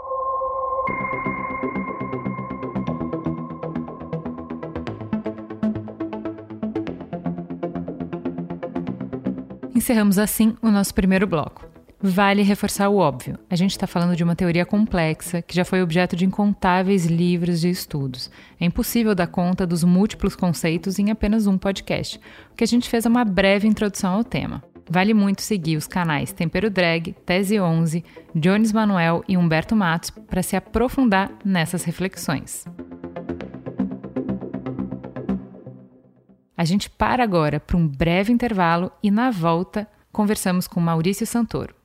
Encerramos assim o nosso primeiro bloco. Vale reforçar o óbvio. A gente está falando de uma teoria complexa que já foi objeto de incontáveis livros de estudos. É impossível dar conta dos múltiplos conceitos em apenas um podcast. O que a gente fez é uma breve introdução ao tema. Vale muito seguir os canais Tempero Drag, Tese 11, Jones Manuel e Humberto Matos para se aprofundar nessas reflexões. A gente para agora para um breve intervalo e na volta conversamos com Maurício Santoro.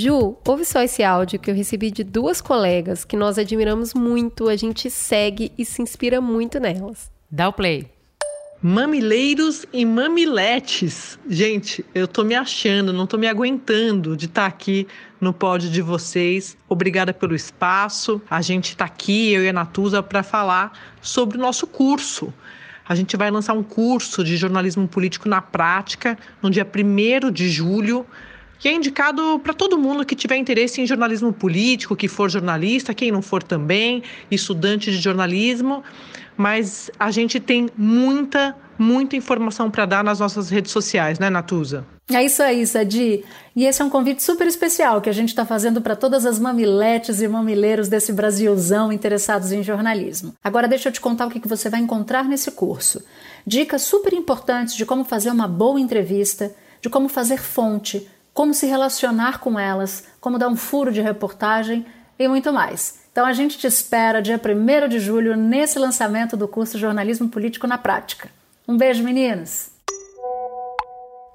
Ju, ouve só esse áudio que eu recebi de duas colegas que nós admiramos muito, a gente segue e se inspira muito nelas. Dá o play. Mamileiros e mamiletes. Gente, eu tô me achando, não tô me aguentando de estar tá aqui no pódio de vocês. Obrigada pelo espaço. A gente tá aqui, eu e a Natuza, para falar sobre o nosso curso. A gente vai lançar um curso de jornalismo político na prática no dia 1 de julho que é indicado para todo mundo que tiver interesse em jornalismo político, que for jornalista, quem não for também, estudante de jornalismo. Mas a gente tem muita, muita informação para dar nas nossas redes sociais, né, Natuza? É isso aí, Sadi. E esse é um convite super especial que a gente está fazendo para todas as mamiletes e mamileiros desse Brasilzão interessados em jornalismo. Agora deixa eu te contar o que você vai encontrar nesse curso. Dicas super importantes de como fazer uma boa entrevista, de como fazer fonte, como se relacionar com elas, como dar um furo de reportagem e muito mais. Então a gente te espera dia 1 de julho nesse lançamento do curso Jornalismo Político na Prática. Um beijo, meninos!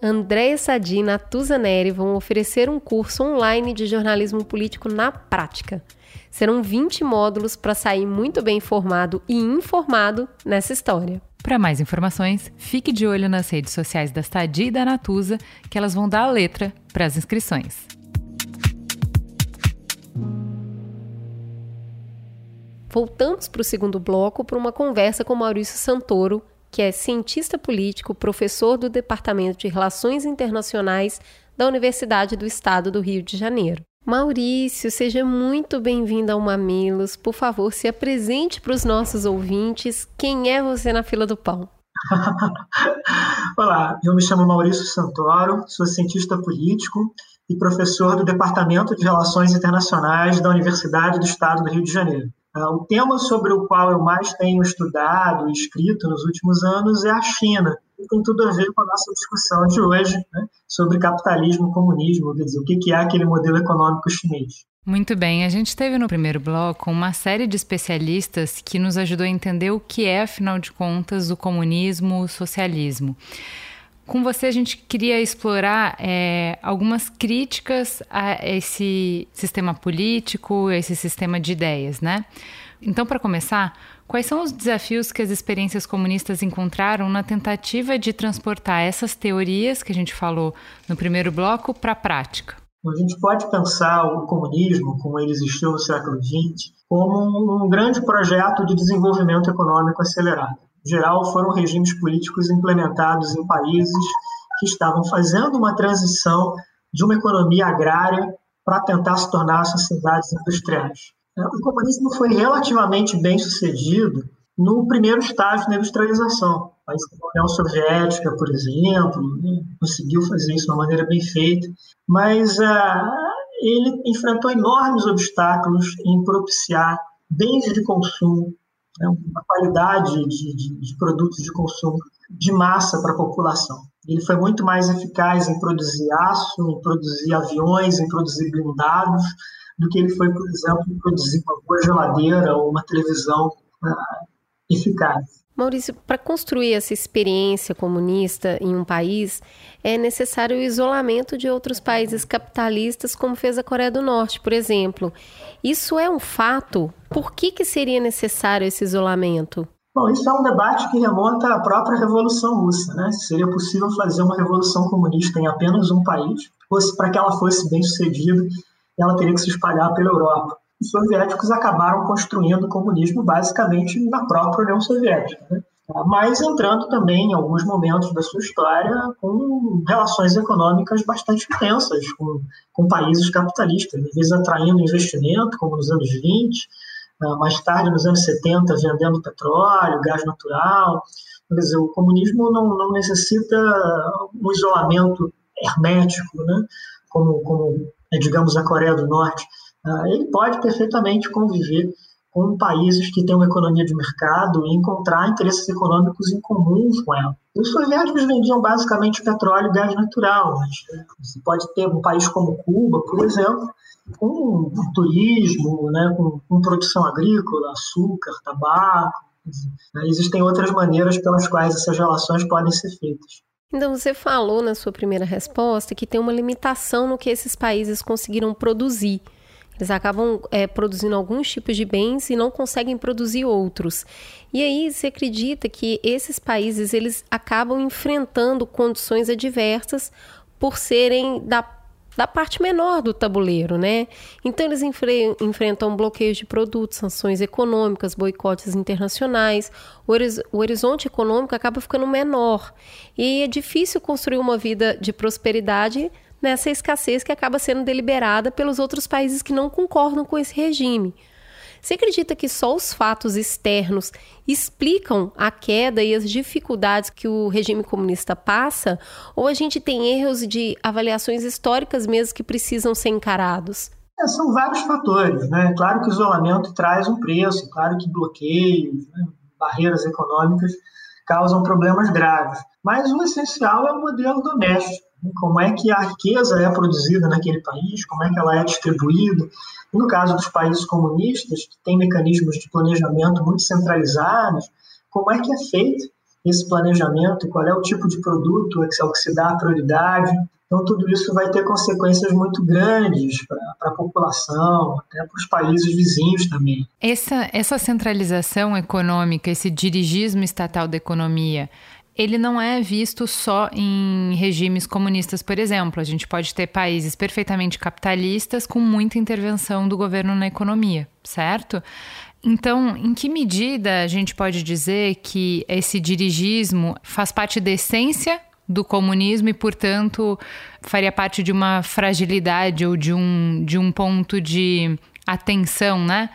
Andréa Sadi e Natuza Neri vão oferecer um curso online de jornalismo político na prática. Serão 20 módulos para sair muito bem informado e informado nessa história. Para mais informações, fique de olho nas redes sociais da Sadi e da Natuza, que elas vão dar a letra para as inscrições. Voltamos para o segundo bloco para uma conversa com Maurício Santoro, que é cientista político, professor do Departamento de Relações Internacionais da Universidade do Estado do Rio de Janeiro. Maurício, seja muito bem-vindo ao Mamilos. Por favor, se apresente para os nossos ouvintes. Quem é você na fila do pão? Olá, eu me chamo Maurício Santoro, sou cientista político e professor do Departamento de Relações Internacionais da Universidade do Estado do Rio de Janeiro. Ah, o tema sobre o qual eu mais tenho estudado e escrito nos últimos anos é a China, e tem tudo a ver com a nossa discussão de hoje né, sobre capitalismo comunismo, quer dizer, o que é aquele modelo econômico chinês. Muito bem, a gente teve no primeiro bloco uma série de especialistas que nos ajudou a entender o que é, afinal de contas, o comunismo, o socialismo. Com você, a gente queria explorar é, algumas críticas a esse sistema político, a esse sistema de ideias, né? Então, para começar, quais são os desafios que as experiências comunistas encontraram na tentativa de transportar essas teorias que a gente falou no primeiro bloco para a prática? A gente pode pensar o comunismo, como ele existiu no século XX, como um grande projeto de desenvolvimento econômico acelerado geral, foram regimes políticos implementados em países que estavam fazendo uma transição de uma economia agrária para tentar se tornar sociedades industriais. É, o comunismo foi relativamente bem sucedido no primeiro estágio da industrialização. A União Soviética, por exemplo, né, conseguiu fazer isso de uma maneira bem feita, mas uh, ele enfrentou enormes obstáculos em propiciar bens de consumo né, uma qualidade de, de, de produtos de consumo de massa para a população. Ele foi muito mais eficaz em produzir aço, em produzir aviões, em produzir blindados, do que ele foi, por exemplo, em produzir uma boa geladeira ou uma televisão uh, eficaz. Maurício, para construir essa experiência comunista em um país, é necessário o isolamento de outros países capitalistas, como fez a Coreia do Norte, por exemplo. Isso é um fato? Por que, que seria necessário esse isolamento? Bom, isso é um debate que remonta à própria Revolução Russa. Né? Se seria possível fazer uma revolução comunista em apenas um país, para que ela fosse bem sucedida, ela teria que se espalhar pela Europa os soviéticos acabaram construindo o comunismo basicamente na própria União Soviética. Né? Mas entrando também em alguns momentos da sua história com relações econômicas bastante intensas com, com países capitalistas, às vezes atraindo investimento, como nos anos 20, ah, mais tarde, nos anos 70, vendendo petróleo, gás natural. Quer dizer, o comunismo não, não necessita um isolamento hermético, né? como, como digamos, a Coreia do Norte ah, ele pode perfeitamente conviver com países que têm uma economia de mercado e encontrar interesses econômicos em comum com ela. Os soviéticos vendiam basicamente petróleo e gás natural, mas né, você pode ter um país como Cuba, por exemplo, com turismo, né, com, com produção agrícola, açúcar, tabaco. Né, existem outras maneiras pelas quais essas relações podem ser feitas. Então, você falou na sua primeira resposta que tem uma limitação no que esses países conseguiram produzir. Eles acabam é, produzindo alguns tipos de bens e não conseguem produzir outros. E aí se acredita que esses países eles acabam enfrentando condições adversas por serem da da parte menor do tabuleiro, né? Então eles enfre enfrentam bloqueios de produtos, sanções econômicas, boicotes internacionais. O, o, horizonte econômico acaba ficando menor e é difícil construir uma vida de prosperidade nessa escassez que acaba sendo deliberada pelos outros países que não concordam com esse regime. Você acredita que só os fatos externos explicam a queda e as dificuldades que o regime comunista passa? Ou a gente tem erros de avaliações históricas mesmo que precisam ser encarados? É, são vários fatores, né? Claro que o isolamento traz um preço, claro que bloqueios, né? barreiras econômicas causam problemas graves. Mas o essencial é o modelo doméstico como é que a riqueza é produzida naquele país, como é que ela é distribuída. no caso dos países comunistas, que têm mecanismos de planejamento muito centralizados, como é que é feito esse planejamento, qual é o tipo de produto é que se dá prioridade. Então, tudo isso vai ter consequências muito grandes para a população, até para os países vizinhos também. Essa, essa centralização econômica, esse dirigismo estatal da economia, ele não é visto só em regimes comunistas, por exemplo. A gente pode ter países perfeitamente capitalistas com muita intervenção do governo na economia, certo? Então, em que medida a gente pode dizer que esse dirigismo faz parte da essência do comunismo e, portanto, faria parte de uma fragilidade ou de um, de um ponto de atenção, né?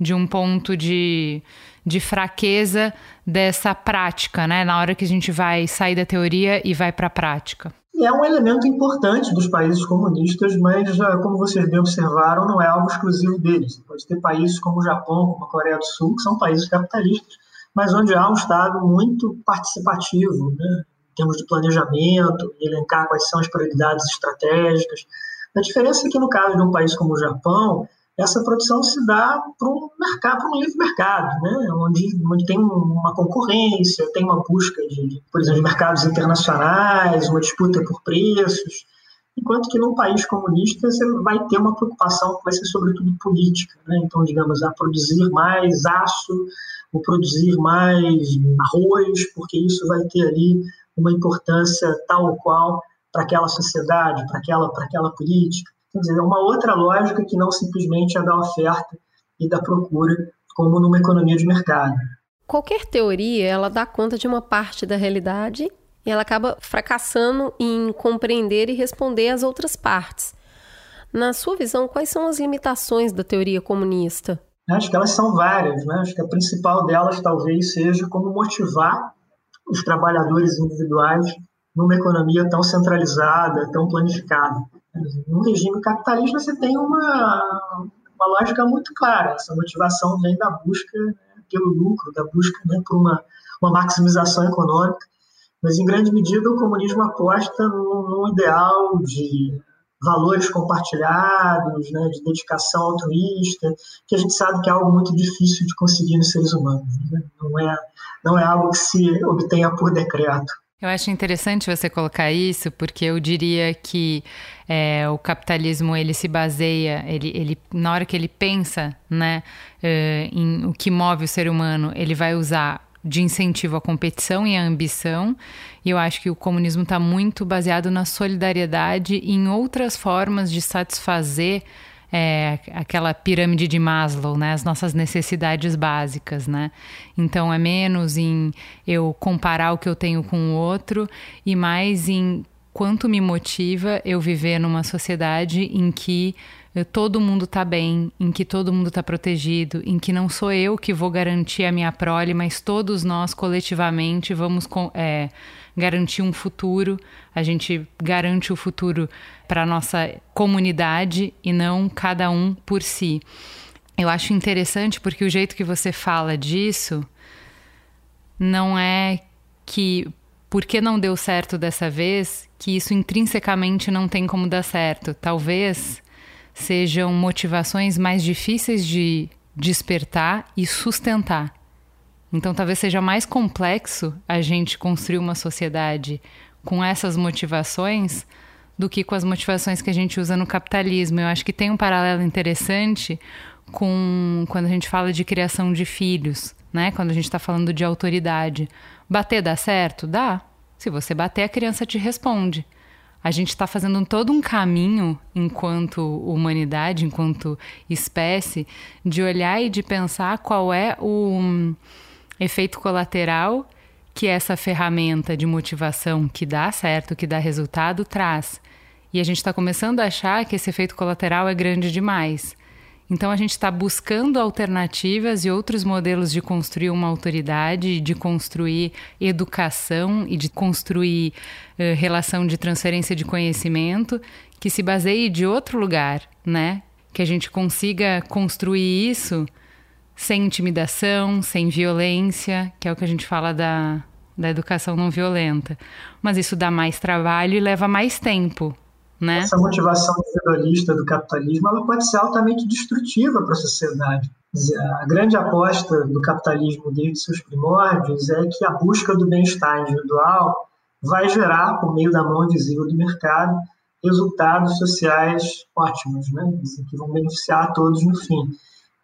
De um ponto de, de fraqueza dessa prática, né? Na hora que a gente vai sair da teoria e vai para a prática. É um elemento importante dos países comunistas, mas, como vocês bem observaram, não é algo exclusivo deles. Pode ter países como o Japão, como a Coreia do Sul, que são países capitalistas, mas onde há um Estado muito participativo, né? termos de planejamento, elencar quais são as prioridades estratégicas. A diferença é que no caso de um país como o Japão, essa produção se dá para um mercado, para um livre mercado, né? onde, onde tem uma concorrência, tem uma busca de, por exemplo, de mercados internacionais, uma disputa por preços, enquanto que num país comunista você vai ter uma preocupação que vai ser sobretudo política, né? então, digamos, a produzir mais aço, ou produzir mais arroz, porque isso vai ter ali uma importância tal ou qual para aquela sociedade, para aquela, para aquela política. Quer dizer, é uma outra lógica que não simplesmente é da oferta e da procura, como numa economia de mercado. Qualquer teoria, ela dá conta de uma parte da realidade e ela acaba fracassando em compreender e responder às outras partes. Na sua visão, quais são as limitações da teoria comunista? Acho que elas são várias. Né? Acho que a principal delas talvez seja como motivar os trabalhadores individuais numa economia tão centralizada, tão planificada. No regime capitalista você tem uma, uma lógica muito clara. Essa motivação vem da busca né, pelo lucro, da busca né, por uma, uma maximização econômica. Mas, em grande medida, o comunismo aposta num, ideal de valores compartilhados, né, de dedicação altruísta, que a gente sabe que é algo muito difícil de conseguir nos seres humanos. Né? Não, é, não é algo que se obtenha por decreto. Eu acho interessante você colocar isso, porque eu diria que é, o capitalismo ele se baseia, ele, ele na hora que ele pensa, né, uh, em o que move o ser humano, ele vai usar de incentivo à competição e à ambição. E eu acho que o comunismo está muito baseado na solidariedade e em outras formas de satisfazer é, aquela pirâmide de Maslow, né? As nossas necessidades básicas, né? Então é menos em eu comparar o que eu tenho com o outro e mais em quanto me motiva eu viver numa sociedade em que todo mundo está bem, em que todo mundo está protegido, em que não sou eu que vou garantir a minha prole, mas todos nós coletivamente vamos é, garantir um futuro. A gente garante o futuro para nossa comunidade e não cada um por si. Eu acho interessante porque o jeito que você fala disso não é que porque não deu certo dessa vez, que isso intrinsecamente não tem como dar certo. Talvez sejam motivações mais difíceis de despertar e sustentar. Então, talvez seja mais complexo a gente construir uma sociedade com essas motivações do que com as motivações que a gente usa no capitalismo. Eu acho que tem um paralelo interessante com quando a gente fala de criação de filhos, né? Quando a gente está falando de autoridade. Bater dá certo? Dá. Se você bater, a criança te responde a gente está fazendo todo um caminho enquanto humanidade, enquanto espécie, de olhar e de pensar qual é o um, efeito colateral que essa ferramenta de motivação que dá certo, que dá resultado, traz. E a gente está começando a achar que esse efeito colateral é grande demais. Então a gente está buscando alternativas e outros modelos de construir uma autoridade, de construir educação e de construir uh, relação de transferência de conhecimento que se baseie de outro lugar, né? Que a gente consiga construir isso sem intimidação, sem violência, que é o que a gente fala da, da educação não violenta. Mas isso dá mais trabalho e leva mais tempo né? Essa motivação individualista do capitalismo ela pode ser altamente destrutiva para a sociedade. A grande aposta do capitalismo desde seus primórdios é que a busca do bem-estar individual vai gerar, por meio da mão invisível do mercado, resultados sociais ótimos, né? que vão beneficiar a todos no fim.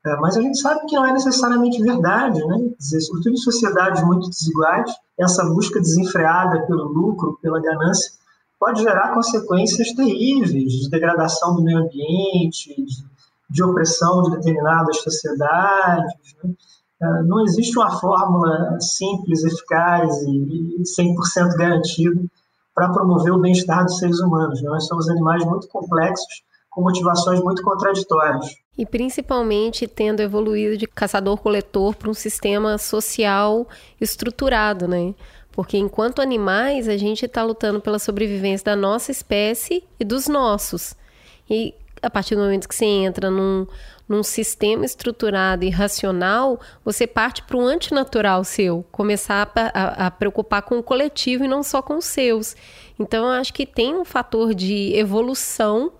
É, mas a gente sabe que não é necessariamente verdade, né? Dizer, sobretudo em sociedades muito desiguais, essa busca desenfreada pelo lucro, pela ganância, pode gerar consequências terríveis de degradação do meio ambiente, de, de opressão de determinadas sociedades. Né? É, não existe uma fórmula simples, eficaz e 100% garantida para promover o bem-estar dos seres humanos. Né? Nós somos animais muito complexos, com motivações muito contraditórias. E principalmente tendo evoluído de caçador-coletor para um sistema social estruturado, né? Porque enquanto animais, a gente está lutando pela sobrevivência da nossa espécie e dos nossos. E a partir do momento que você entra num, num sistema estruturado e racional, você parte para o antinatural seu, começar a, a, a, preocupar com o coletivo e não só com os seus. Então, eu acho que tem um fator de evolução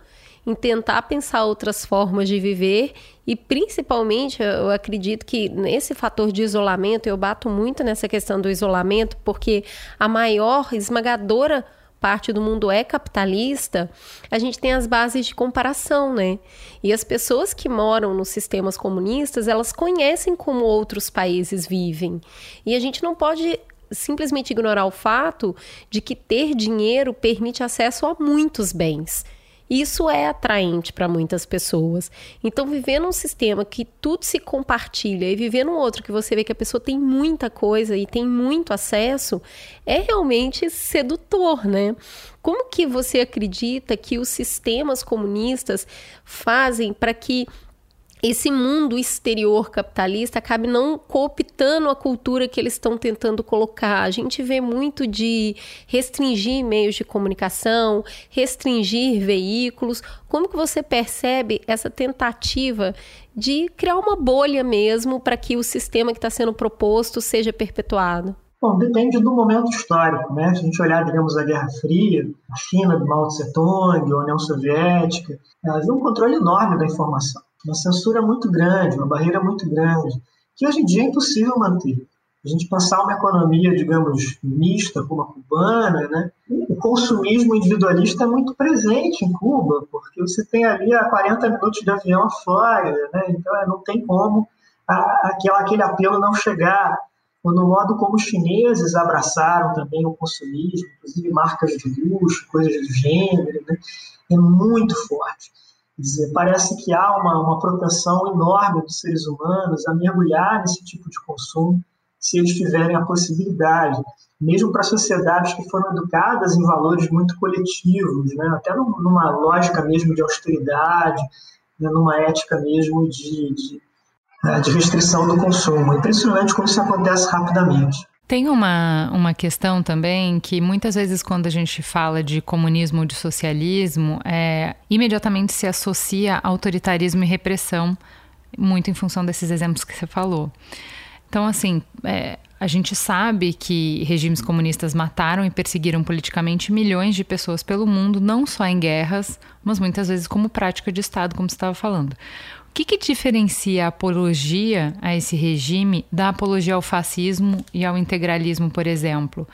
em tentar pensar outras formas de viver e principalmente eu acredito que nesse fator de isolamento eu bato muito nessa questão do isolamento porque a maior esmagadora parte do mundo é capitalista, a gente tem as bases de comparação, né? E as pessoas que moram nos sistemas comunistas, elas conhecem como outros países vivem. E a gente não pode simplesmente ignorar o fato de que ter dinheiro permite acesso a muitos bens. Isso é atraente para muitas pessoas. Então, viver num sistema que tudo se compartilha e viver num outro que você vê que a pessoa tem muita coisa e tem muito acesso, é realmente sedutor, né? Como que você acredita que os sistemas comunistas fazem para que esse mundo exterior capitalista acabe não cooptando a cultura que eles estão tentando colocar. A gente vê muito de restringir meios de comunicação, restringir veículos. Como que você percebe essa tentativa de criar uma bolha mesmo para que o sistema que está sendo proposto seja perpetuado? Bom, depende do momento histórico, né? Se a gente olhar, digamos, a Guerra Fria, a China do Mao Tse Tung, a União Soviética, havia um controle enorme da informação uma censura muito grande, uma barreira muito grande, que hoje em dia é impossível manter. A gente pensar uma economia, digamos, mista, como a cubana, né? o consumismo individualista é muito presente em Cuba, porque você tem ali a 40 minutos de avião fora, né? então é, não tem como a, aquela, aquele apelo não chegar. No modo como os chineses abraçaram também o consumismo, inclusive marcas de luxo, coisas do gênero, né? é muito forte dizer, parece que há uma, uma propensão enorme dos seres humanos a mergulhar nesse tipo de consumo se eles tiverem a possibilidade, mesmo para sociedades que foram educadas em valores muito coletivos, né? até numa lógica mesmo de austeridade, né? numa ética mesmo de, de, né? de restrição do consumo. É impressionante como isso acontece rapidamente. Tem uma, uma questão também que muitas vezes, quando a gente fala de comunismo ou de socialismo, é, imediatamente se associa autoritarismo e repressão, muito em função desses exemplos que você falou. Então, assim, é, a gente sabe que regimes comunistas mataram e perseguiram politicamente milhões de pessoas pelo mundo, não só em guerras, mas muitas vezes como prática de Estado, como você estava falando. O que, que diferencia a apologia a esse regime da apologia ao fascismo e ao integralismo, por exemplo?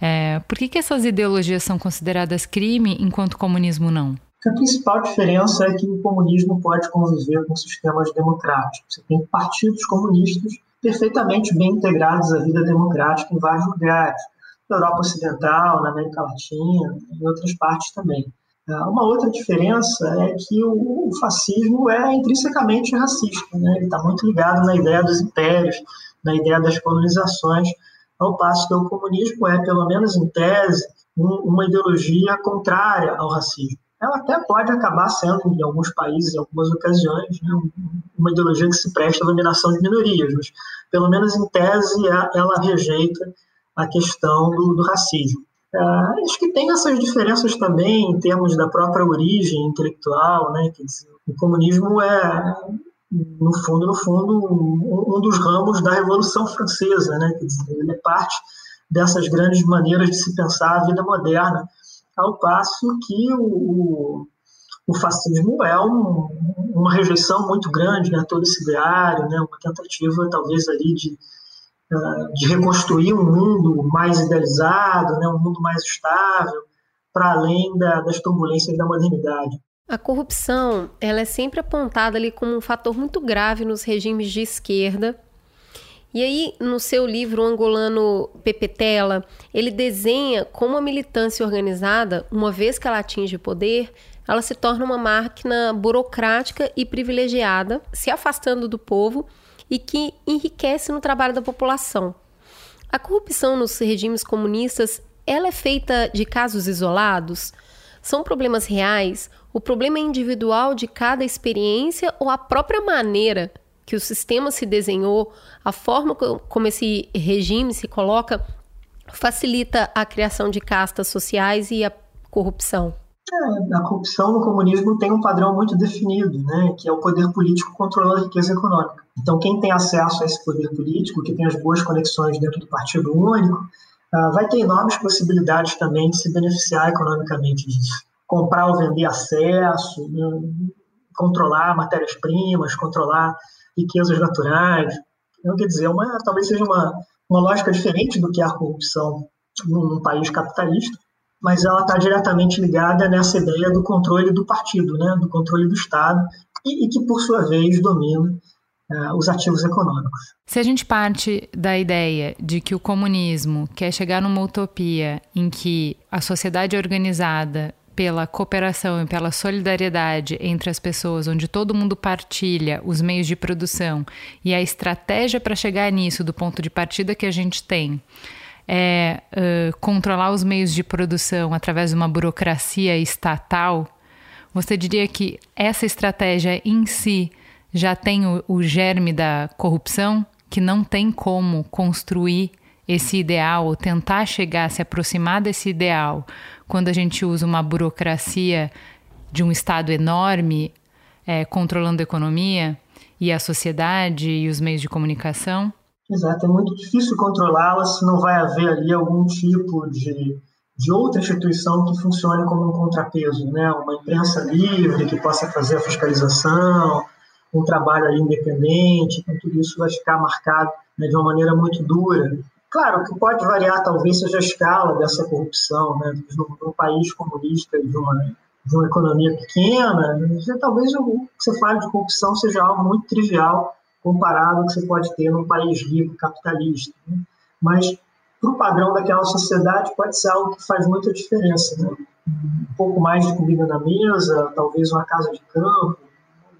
É, por que, que essas ideologias são consideradas crime enquanto o comunismo não? A principal diferença é que o comunismo pode conviver com sistemas democráticos. Você tem partidos comunistas perfeitamente bem integrados à vida democrática em vários lugares, na Europa Ocidental, na América Latina, em outras partes também. Ah, uma outra diferença é que o, fascismo é intrinsecamente racista, né? ele está muito ligado na ideia dos impérios, na ideia das colonizações, ao passo que o comunismo é, pelo menos em tese, um, uma ideologia contrária ao racismo. Ela até pode acabar sendo, em alguns países, em algumas ocasiões, né, uma ideologia que se presta à dominação de minorias, mas, pelo menos em tese, ela rejeita a questão do, do racismo. Uh, acho que tem essas diferenças também em termos da própria origem intelectual, né? Quer dizer, o comunismo é, no fundo, no fundo, um, um dos ramos da Revolução Francesa, né? Quer dizer, ele é parte dessas grandes maneiras de se pensar a vida moderna ao passo que o, o, fascismo é um, uma rejeição muito grande né, todo esse ideário, né, uma tentativa talvez ali de, de reconstruir um mundo mais idealizado, né, um mundo mais estável, para além da, das turbulências da modernidade. A corrupção ela é sempre apontada ali como um fator muito grave nos regimes de esquerda. E aí, no seu livro o angolano Pepetela, ele desenha como a militância organizada, uma vez que ela atinge o poder, ela se torna uma máquina burocrática e privilegiada, se afastando do povo e que enriquece no trabalho da população. A corrupção nos regimes comunistas, ela é feita de casos isolados? São problemas reais? O problema é individual de cada experiência ou a própria maneira que o sistema se desenhou, a forma como esse regime se coloca, facilita a criação de castas sociais e a corrupção? É, a corrupção no comunismo tem um padrão muito definido, né, que é o poder político controlando a riqueza econômica. Então, quem tem acesso a esse poder político, que tem as boas conexões dentro do Partido Único, uh, vai ter enormes possibilidades também de se beneficiar economicamente disso. Comprar ou vender acesso, né, controlar matérias-primas, controlar riquezas naturais. Então, quer dizer, uma, talvez seja uma, uma lógica diferente do que é a corrupção num país capitalista, mas ela está diretamente ligada nessa ideia do controle do partido, né, do controle do Estado, e, e que, por sua vez, domina uh, os ativos econômicos. Se a gente parte da ideia de que o comunismo quer chegar numa utopia em que a sociedade é organizada pela cooperação e pela solidariedade entre as pessoas, onde todo mundo partilha os meios de produção e a estratégia para chegar nisso do ponto de partida que a gente tem é uh, controlar os meios de produção através de uma burocracia estatal, você diria que essa estratégia em si já tem o, o germe da corrupção, que não tem como construir esse ideal ou tentar chegar, se aproximar desse ideal, quando a gente usa uma burocracia de um Estado enorme é, controlando a economia e a sociedade e os meios de comunicação? Exato, é muito difícil controlá-la se não vai haver ali algum tipo de, de outra instituição que funcione como um contrapeso, né? Uma imprensa livre que possa fazer a fiscalização, um trabalho ali independente, então tudo isso vai ficar marcado né, de uma maneira muito dura. Claro, o que pode variar talvez seja a escala dessa corrupção, né? Num, país comunista de uma, de uma economia pequena, talvez o que você fale de corrupção seja algo muito trivial comparado ao que você pode ter num país rico, capitalista. Né? Mas, para o padrão daquela sociedade, pode ser algo que faz muita diferença. Né? Um pouco mais de comida na mesa, talvez uma casa de campo,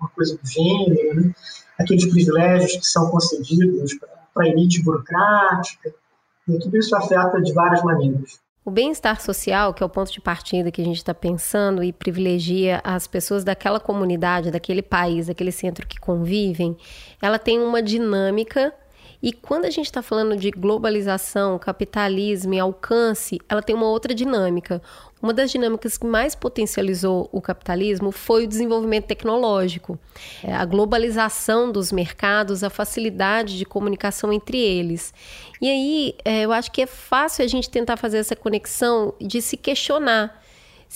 uma coisa do gênero, né? aqueles privilégios que são concedidos para a elite burocrática. E tudo isso afeta de várias maneiras. O bem-estar social, que é o ponto de partida que a gente está pensando e privilegia as pessoas daquela comunidade, daquele país, daquele centro que convivem, ela tem uma dinâmica. E quando a gente está falando de globalização, capitalismo e alcance, ela tem uma outra dinâmica. Uma das dinâmicas que mais potencializou o capitalismo foi o desenvolvimento tecnológico, é, a globalização dos mercados, a facilidade de comunicação entre eles. E aí, é, eu acho que é fácil a gente tentar fazer essa conexão de se questionar.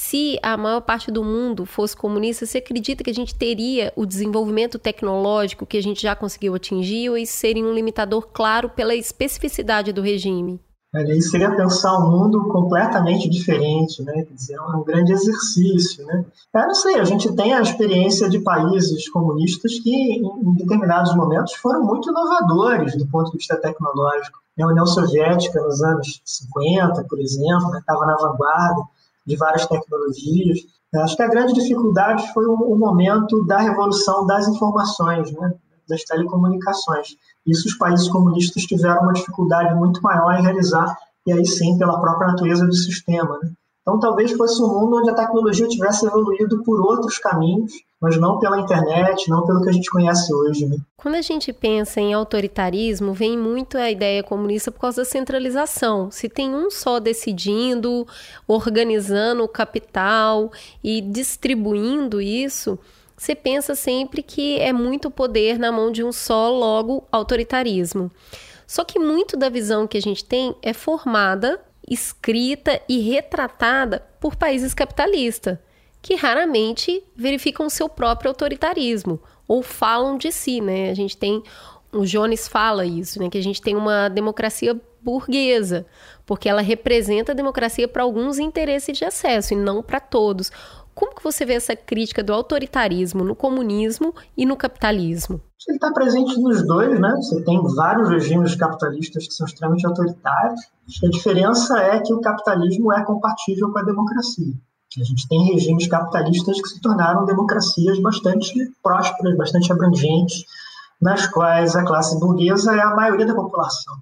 Se a maior parte do mundo fosse comunista, você acredita que a gente teria o desenvolvimento tecnológico que a gente já conseguiu atingir ou isso seria um limitador claro pela especificidade do regime? Aí seria pensar um mundo completamente diferente, né? Quer dizer, é um grande exercício, né? Eu não sei, a gente tem a experiência de países comunistas que, em determinados momentos, foram muito inovadores do ponto de vista tecnológico. A União Soviética, nos anos 50, por exemplo, estava né? na vanguarda de várias tecnologias. Eu acho que a grande dificuldade foi o, momento da revolução das informações, né? das telecomunicações. Isso os países comunistas tiveram uma dificuldade muito maior em realizar, e aí sim pela própria natureza do sistema. Né? Então talvez fosse um mundo onde a tecnologia tivesse evoluído por outros caminhos, mas não pela internet, não pelo que a gente conhece hoje. Né? Quando a gente pensa em autoritarismo, vem muito a ideia comunista por causa da centralização. Se tem um só decidindo, organizando o capital e distribuindo isso, você pensa sempre que é muito poder na mão de um só, logo autoritarismo. Só que muito da visão que a gente tem é formada, escrita e retratada por países capitalistas, que raramente verificam seu próprio autoritarismo ou falam de si, né? A gente tem o Jones fala isso, né? Que a gente tem uma democracia burguesa, porque ela representa a democracia para alguns interesses de acesso e não para todos. Como que você vê essa crítica do autoritarismo no comunismo e no capitalismo? Ele está presente nos dois, né? Você tem vários regimes capitalistas que são extremamente autoritários. A diferença é que o capitalismo é compatível com a democracia. A gente tem regimes capitalistas que se tornaram democracias bastante prósperas, bastante abrangentes, nas quais a classe burguesa é a maioria da população.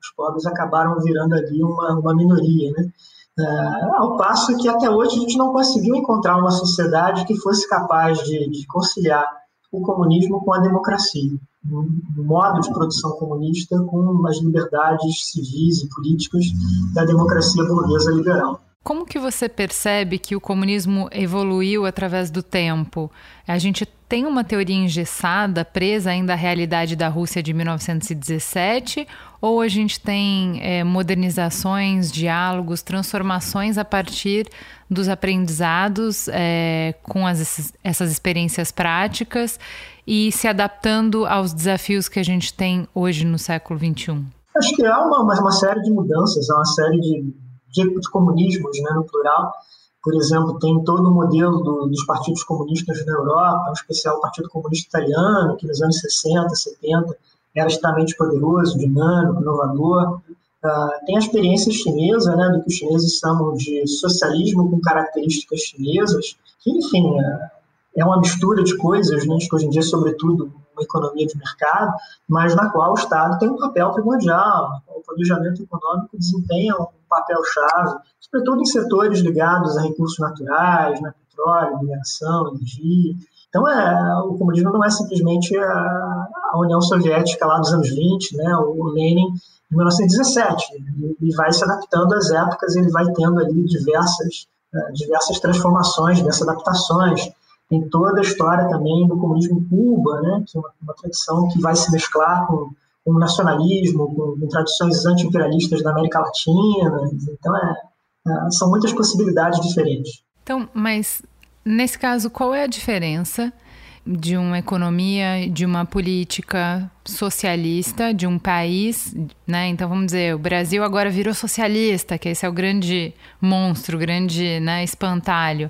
Os pobres acabaram virando ali uma, uma minoria, né? Uh, ao passo que até hoje a gente não conseguiu encontrar uma sociedade que fosse capaz de, de conciliar o comunismo com a democracia, um modo de produção comunista com as liberdades civis e políticas da democracia burguesa liberal. Como que você percebe que o comunismo evoluiu através do tempo? A gente tem uma teoria engessada, presa ainda à realidade da Rússia de 1917, ou a gente tem é, modernizações, diálogos, transformações a partir dos aprendizados é, com as, essas experiências práticas e se adaptando aos desafios que a gente tem hoje no século XXI? Acho que há uma, uma série de mudanças, há uma série de de comunismos, né, no plural. Por exemplo, tem todo o modelo do, dos partidos comunistas na Europa, em especial o Partido Comunista Italiano, que nos anos 60, 70 era extremamente poderoso, dinâmico, inovador. Uh, tem a experiência chinesa, né, do que os chineses chamam de socialismo com características chinesas, que, enfim, é, é uma mistura de coisas, né, que hoje em dia, sobretudo, uma economia de mercado, mas na qual o Estado tem um papel primordial, o planejamento econômico desempenha um papel-chave, sobretudo em setores ligados a recursos naturais, né, petróleo, mineração, energia. Então, é, o comunismo não é simplesmente a, União Soviética lá dos anos 20, né, o Lenin em 1917. Ele vai se adaptando às épocas, ele vai tendo ali diversas, uh, diversas transformações, diversas adaptações. Tem toda a história também do comunismo Cuba, né, que é uma, uma tradição que vai se mesclar com com nacionalismo, com, com tradições anti-imperialistas da América Latina. Então, é, é, são muitas possibilidades diferentes. Então, mas nesse caso, qual é a diferença de uma economia, de uma política socialista, de um país, né? Então vamos dizer, o Brasil agora virou socialista, que esse é o grande monstro, o grande né, espantalho,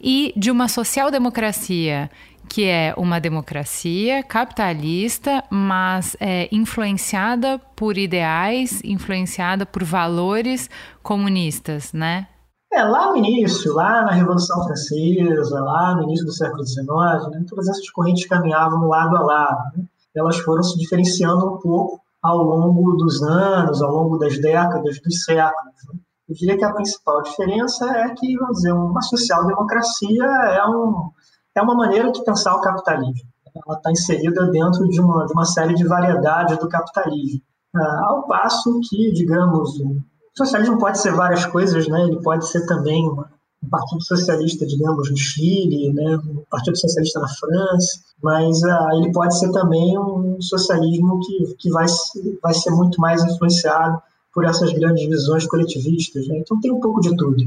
e de uma social-democracia que é uma democracia capitalista, mas é influenciada por ideais, influenciada por valores comunistas, né? É, lá no início, lá na Revolução Francesa, lá no início do século XIX, né, todas essas correntes caminhavam lado a lado. Né? Elas foram se diferenciando um pouco ao longo dos anos, ao longo das décadas, dos séculos. Né? Eu diria que a principal diferença é que, vamos dizer, uma social-democracia é um, é uma maneira de pensar o capitalismo. Ela está inserida dentro de uma, de uma série de variedades do capitalismo. Ah, ao passo que, digamos, o socialismo pode ser várias coisas, né? ele pode ser também uma, um partido socialista, digamos, no Chile, né? um partido socialista na França, mas ah, ele pode ser também um socialismo que, que vai, vai ser muito mais influenciado por essas grandes visões coletivistas. Né? Então tem um pouco de tudo.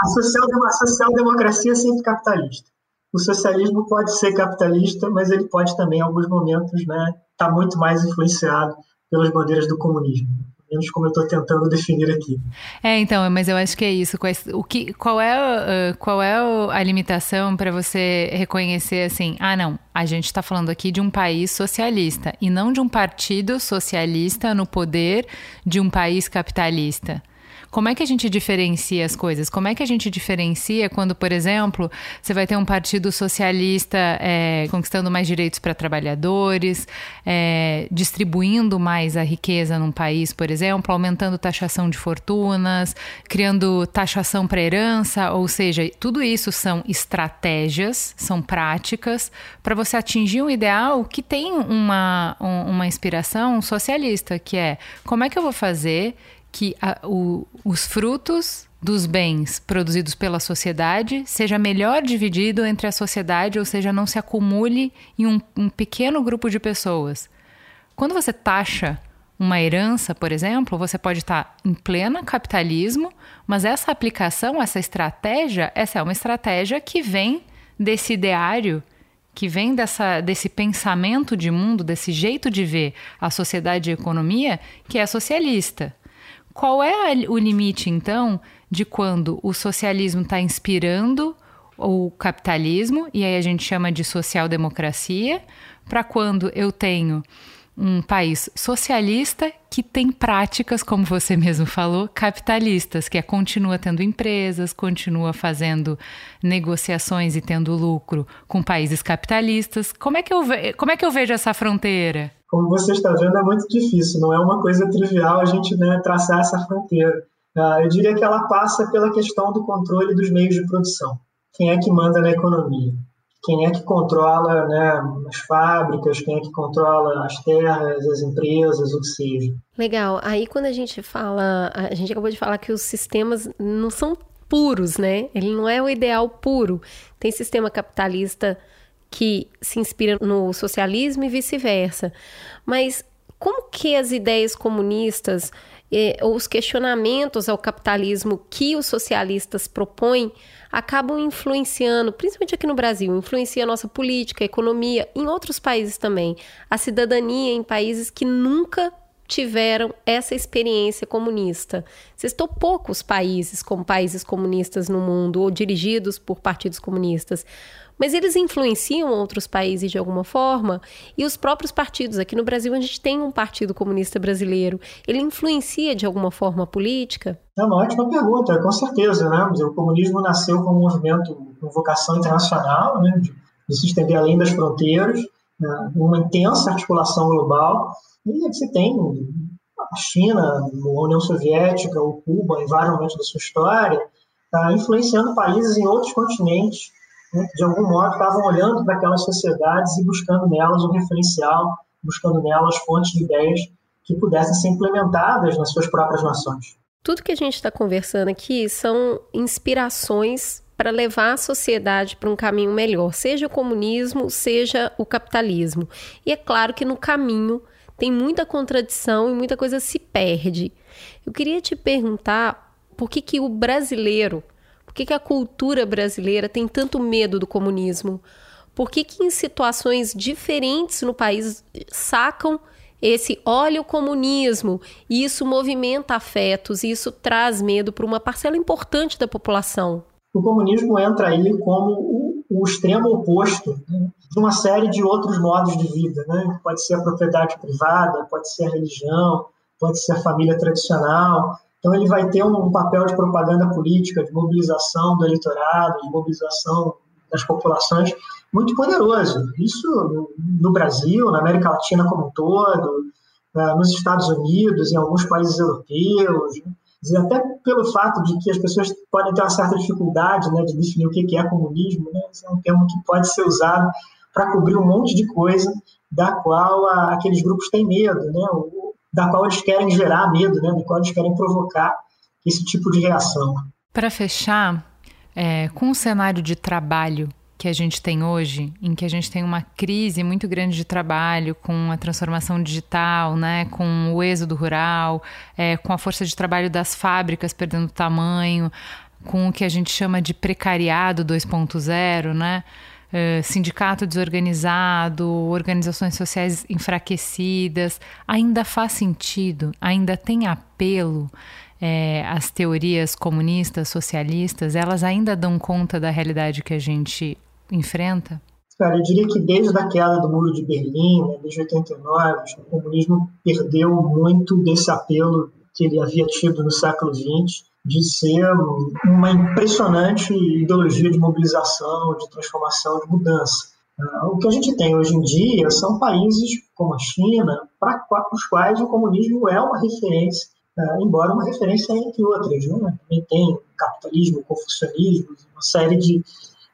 A social-democracia social é sempre capitalista o socialismo pode ser capitalista, mas ele pode também, em alguns momentos, estar né, tá muito mais influenciado pelas bandeiras do comunismo. Menos como eu estou tentando definir aqui. É, então, mas eu acho que é isso. O que, qual é, qual é a limitação para você reconhecer assim? Ah, não, a gente está falando aqui de um país socialista e não de um partido socialista no poder de um país capitalista. Como é que a gente diferencia as coisas? Como é que a gente diferencia quando, por exemplo, você vai ter um partido socialista é, conquistando mais direitos para trabalhadores, é, distribuindo mais a riqueza num país, por exemplo, aumentando taxação de fortunas, criando taxação para herança, ou seja, tudo isso são estratégias, são práticas para você atingir um ideal que tem uma, uma inspiração socialista, que é como é que eu vou fazer que a, o, os frutos dos bens produzidos pela sociedade seja melhor dividido entre a sociedade, ou seja, não se acumule em um, um pequeno grupo de pessoas. Quando você taxa uma herança, por exemplo, você pode estar em pleno capitalismo, mas essa aplicação, essa estratégia, essa é uma estratégia que vem desse ideário, que vem dessa, desse pensamento de mundo, desse jeito de ver a sociedade e a economia, que é socialista. Qual é o limite, então, de quando o socialismo está inspirando o capitalismo, e aí a gente chama de social-democracia, para quando eu tenho um país socialista que tem práticas, como você mesmo falou, capitalistas, que é, continua tendo empresas, continua fazendo negociações e tendo lucro com países capitalistas. Como é que eu, como é que eu vejo essa fronteira? Como você está vendo, é muito difícil, não é uma coisa trivial a gente né, traçar essa fronteira. Uh, eu diria que ela passa pela questão do controle dos meios de produção. Quem é que manda na economia? quem é que controla né, as fábricas, quem é que controla as terras, as empresas, o que seja. Legal. Aí quando a gente fala, a gente acabou de falar que os sistemas não são puros, né? Ele não é o ideal puro. Tem sistema capitalista que se inspira no socialismo e vice-versa. Mas como que as ideias comunistas eh, ou os questionamentos ao capitalismo que os socialistas propõem acabam influenciando, principalmente aqui no Brasil, influencia a nossa política, a economia, em outros países também, a cidadania em países que nunca tiveram essa experiência comunista. Existem poucos países como países comunistas no mundo ou dirigidos por partidos comunistas mas eles influenciam outros países de alguma forma e os próprios partidos. Aqui no Brasil a gente tem um Partido Comunista Brasileiro. Ele influencia de alguma forma a política? É uma ótima pergunta, com certeza. Né? O comunismo nasceu como um movimento com vocação internacional, né? de, se estender além das fronteiras, né? uma intensa articulação global. E você tem a China, a União Soviética, ou Cuba, em vários momentos da sua história, tá influenciando países em outros continentes de algum modo, estavam olhando para aquelas sociedades e buscando nelas um referencial, buscando nelas fontes de ideias que pudessem ser implementadas nas suas próprias nações. Tudo que a gente está conversando aqui são inspirações para levar a sociedade para um caminho melhor, seja o comunismo, seja o capitalismo. E é claro que no caminho tem muita contradição e muita coisa se perde. Eu queria te perguntar por que, que o brasileiro que, que a cultura brasileira tem tanto medo do comunismo? Por que, que em situações diferentes no país sacam esse olha o comunismo e isso movimenta afetos e isso traz medo para uma parcela importante da população? O comunismo entra aí como o, o extremo oposto né, de uma série de outros modos de vida. Né? Pode ser a propriedade privada, pode ser a religião, pode ser a família tradicional. Então, ele vai ter um papel de propaganda política, de mobilização do eleitorado, de mobilização das populações muito poderoso. Isso no Brasil, na América Latina como um todo, eh, nos Estados Unidos, em alguns países europeus. Né? até pelo fato de que as pessoas podem ter uma certa dificuldade né, de definir o que é comunismo, né? é um termo que pode ser usado para cobrir um monte de coisa da qual aqueles grupos têm medo. Né? Da qual eles querem gerar medo, né? da qual eles querem provocar esse tipo de reação. Para fechar, é, com o cenário de trabalho que a gente tem hoje, em que a gente tem uma crise muito grande de trabalho, com a transformação digital, né, com o êxodo rural, é, com a força de trabalho das fábricas perdendo tamanho, com o que a gente chama de precariado 2.0, né? Eh, sindicato desorganizado, organizações sociais enfraquecidas, ainda faz sentido, ainda tem apelo. É, as teorias comunistas, socialistas, elas ainda dão conta da realidade que a gente enfrenta? Cara, eu diria que desde a queda do Muro de Berlim, né, desde 89, o comunismo perdeu muito desse apelo que ele havia tido no século XX de ser uma impressionante ideologia de mobilização, de transformação, de mudança. Ah, o que a gente tem hoje em dia são países como a China, para os quais o comunismo é uma referência, ah, embora uma referência entre outras. Né? Também tem capitalismo, confucionismo, uma série de,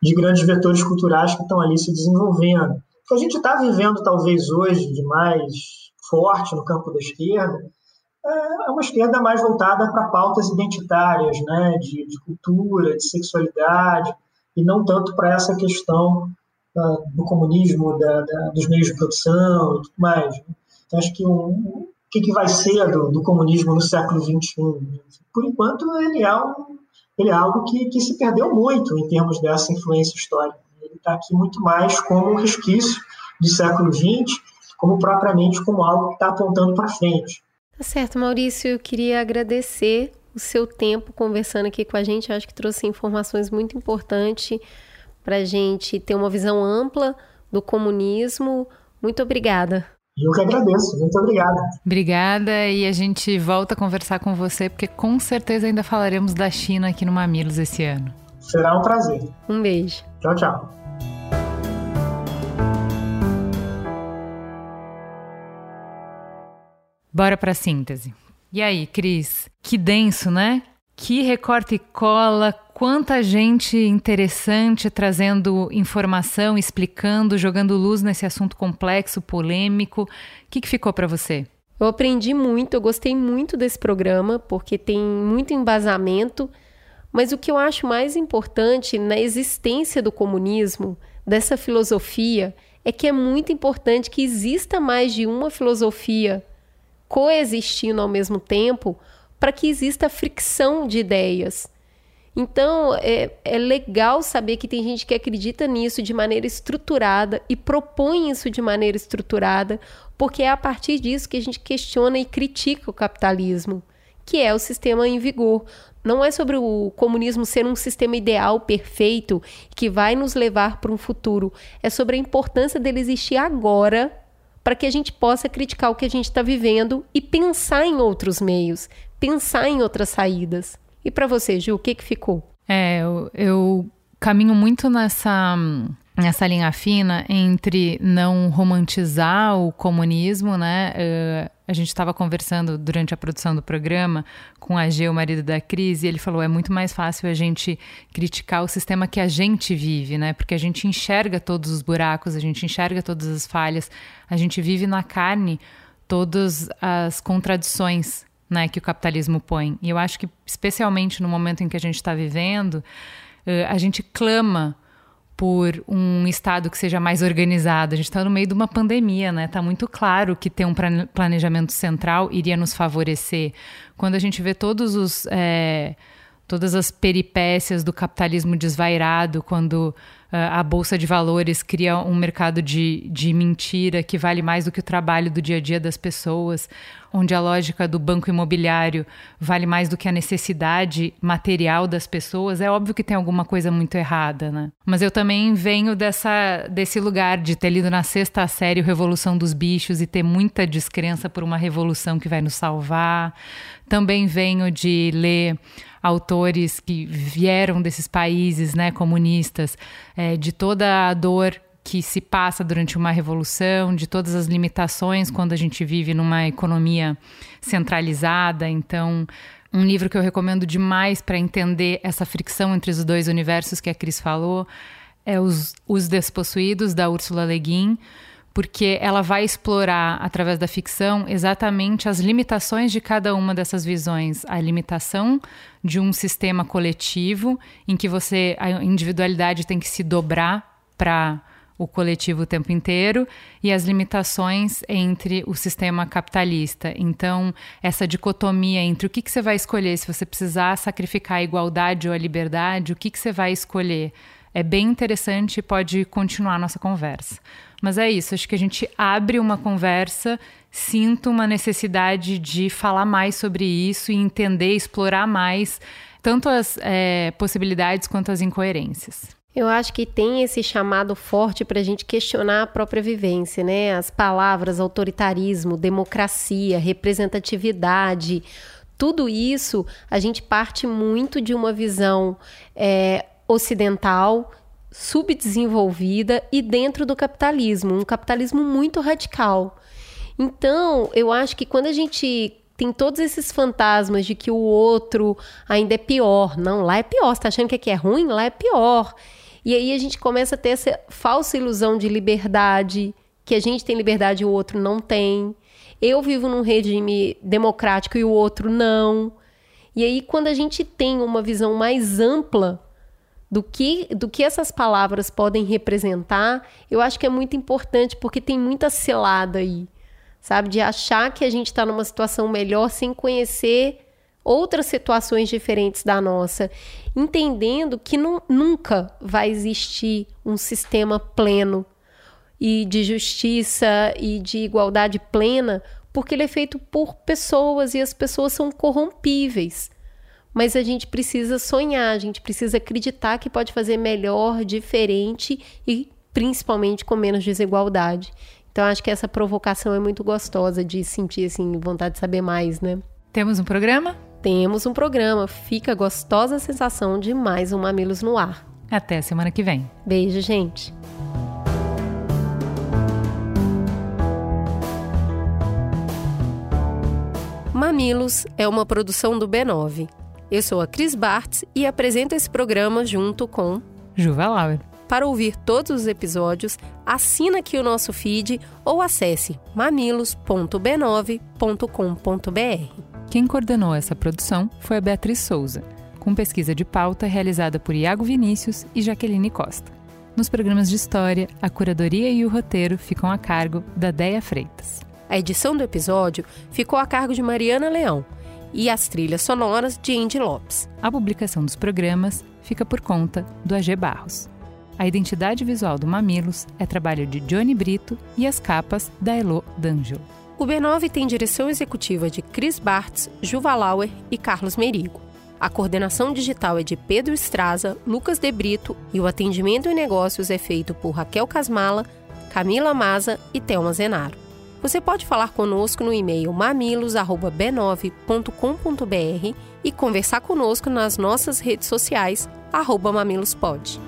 de grandes vetores culturais que estão ali se desenvolvendo. O que a gente está vivendo, talvez hoje, de mais forte no campo da esquerda, é uma esquerda mais voltada para pautas identitárias, né, de, de, cultura, de sexualidade, e não tanto para essa questão uh, do comunismo, da, da, dos meios de produção e tudo mais. Então, acho que, um, que, que vai ser do, do comunismo no século XXI. Por enquanto, ele é, um, ele é algo que, que se perdeu muito em termos dessa influência histórica. Ele está aqui muito mais como um resquício do século XX, como propriamente como algo que está apontando para frente. Tá certo, Maurício. Eu queria agradecer o seu tempo conversando aqui com a gente. Eu acho que trouxe informações muito importantes para a gente ter uma visão ampla do comunismo. Muito obrigada. Eu que agradeço, muito obrigada. Obrigada e a gente volta a conversar com você, porque com certeza ainda falaremos da China aqui no Mamilos esse ano. Será um prazer. Um beijo. Tchau, tchau. Bora para a síntese. E aí, Cris? Que denso, né? Que recorte e cola, quanta gente interessante trazendo informação, explicando, jogando luz nesse assunto complexo, polêmico. O que, que ficou para você? Eu aprendi muito, eu gostei muito desse programa, porque tem muito embasamento. Mas o que eu acho mais importante na existência do comunismo, dessa filosofia, é que é muito importante que exista mais de uma filosofia coexistindo ao mesmo tempo para que exista fricção de ideias. Então, é, é legal saber que tem gente que acredita nisso de maneira estruturada e propõe isso de maneira estruturada, porque é a partir disso que a gente questiona e critica o capitalismo, que é o sistema em vigor. Não é sobre o comunismo ser um sistema ideal, perfeito, que vai nos levar para um futuro. É sobre a importância dele existir agora para que a gente possa criticar o que a gente está vivendo e pensar em outros meios, pensar em outras saídas. E para você, Gil, o que, que ficou? É, eu, eu caminho muito nessa nessa linha fina entre não romantizar o comunismo, né? Uh, a gente estava conversando durante a produção do programa com a G, o marido da Cris, e ele falou: é muito mais fácil a gente criticar o sistema que a gente vive, né? Porque a gente enxerga todos os buracos, a gente enxerga todas as falhas, a gente vive na carne todas as contradições né, que o capitalismo põe. E eu acho que, especialmente no momento em que a gente está vivendo, uh, a gente clama por um estado que seja mais organizado. A gente está no meio de uma pandemia, né? Está muito claro que ter um planejamento central iria nos favorecer. Quando a gente vê todos os é, todas as peripécias do capitalismo desvairado, quando a bolsa de valores cria um mercado de, de mentira que vale mais do que o trabalho do dia a dia das pessoas, onde a lógica do banco imobiliário vale mais do que a necessidade material das pessoas, é óbvio que tem alguma coisa muito errada, né? Mas eu também venho dessa, desse lugar de ter lido na sexta série Revolução dos Bichos e ter muita descrença por uma revolução que vai nos salvar. Também venho de ler autores que vieram desses países né, comunistas, de toda a dor que se passa durante uma revolução, de todas as limitações quando a gente vive numa economia centralizada. Então, um livro que eu recomendo demais para entender essa fricção entre os dois universos que a Cris falou é Os, os Despossuídos, da Ursula Le Guin porque ela vai explorar, através da ficção, exatamente as limitações de cada uma dessas visões. A limitação de um sistema coletivo, em que você, a individualidade tem que se dobrar para o coletivo o tempo inteiro e as limitações entre o sistema capitalista. Então, essa dicotomia entre o que, que você vai escolher, se você precisar sacrificar a igualdade ou a liberdade, o que, que você vai escolher? É bem interessante e pode continuar a nossa conversa. Mas é isso, acho que a gente abre uma conversa, sinto uma necessidade de falar mais sobre isso e entender, explorar mais tanto as é, possibilidades quanto as incoerências. Eu acho que tem esse chamado forte para a gente questionar a própria vivência, né? As palavras autoritarismo, democracia, representatividade, tudo isso a gente parte muito de uma visão é, ocidental subdesenvolvida e dentro do capitalismo, um capitalismo muito radical. Então, eu acho que quando a gente tem todos esses fantasmas de que o outro ainda é pior, não, lá é pior, você tá achando que aqui é ruim? Lá é pior. E aí a gente começa a ter essa falsa ilusão de liberdade, que a gente tem liberdade e o outro não tem. Eu vivo num regime democrático e o outro não. E aí, quando a gente tem uma visão mais ampla do que, do que essas palavras podem representar, eu acho que é muito importante porque tem muita cilada aí, sabe? De achar que a gente está numa situação melhor sem conhecer outras situações diferentes da nossa, entendendo que nunca vai existir um sistema pleno e de justiça e de igualdade plena, porque ele é feito por pessoas e as pessoas são corrompíveis. Mas a gente precisa sonhar, a gente precisa acreditar que pode fazer melhor, diferente e principalmente com menos desigualdade. Então acho que essa provocação é muito gostosa de sentir assim vontade de saber mais, né? Temos um programa? Temos um programa. Fica a gostosa sensação de mais um Mamilos no ar. Até semana que vem. Beijo, gente. Mamilos é uma produção do B9. Eu sou a Cris Bartz e apresento esse programa junto com Juva Lauer. Para ouvir todos os episódios, assina aqui o nosso feed ou acesse mamilos.b9.com.br. Quem coordenou essa produção foi a Beatriz Souza, com pesquisa de pauta realizada por Iago Vinícius e Jaqueline Costa. Nos programas de história, a curadoria e o roteiro ficam a cargo da Deia Freitas. A edição do episódio ficou a cargo de Mariana Leão e as trilhas sonoras de Andy Lopes. A publicação dos programas fica por conta do AG Barros. A identidade visual do Mamilos é trabalho de Johnny Brito e as capas da Elo D'Angelo. O B9 tem direção executiva de Chris Bartz, Juva Lauer e Carlos Merigo. A coordenação digital é de Pedro Estraza, Lucas De Brito e o atendimento em negócios é feito por Raquel Casmala, Camila Maza e Thelma Zenaro. Você pode falar conosco no e-mail mamilos@b9.com.br e conversar conosco nas nossas redes sociais @mamilospod.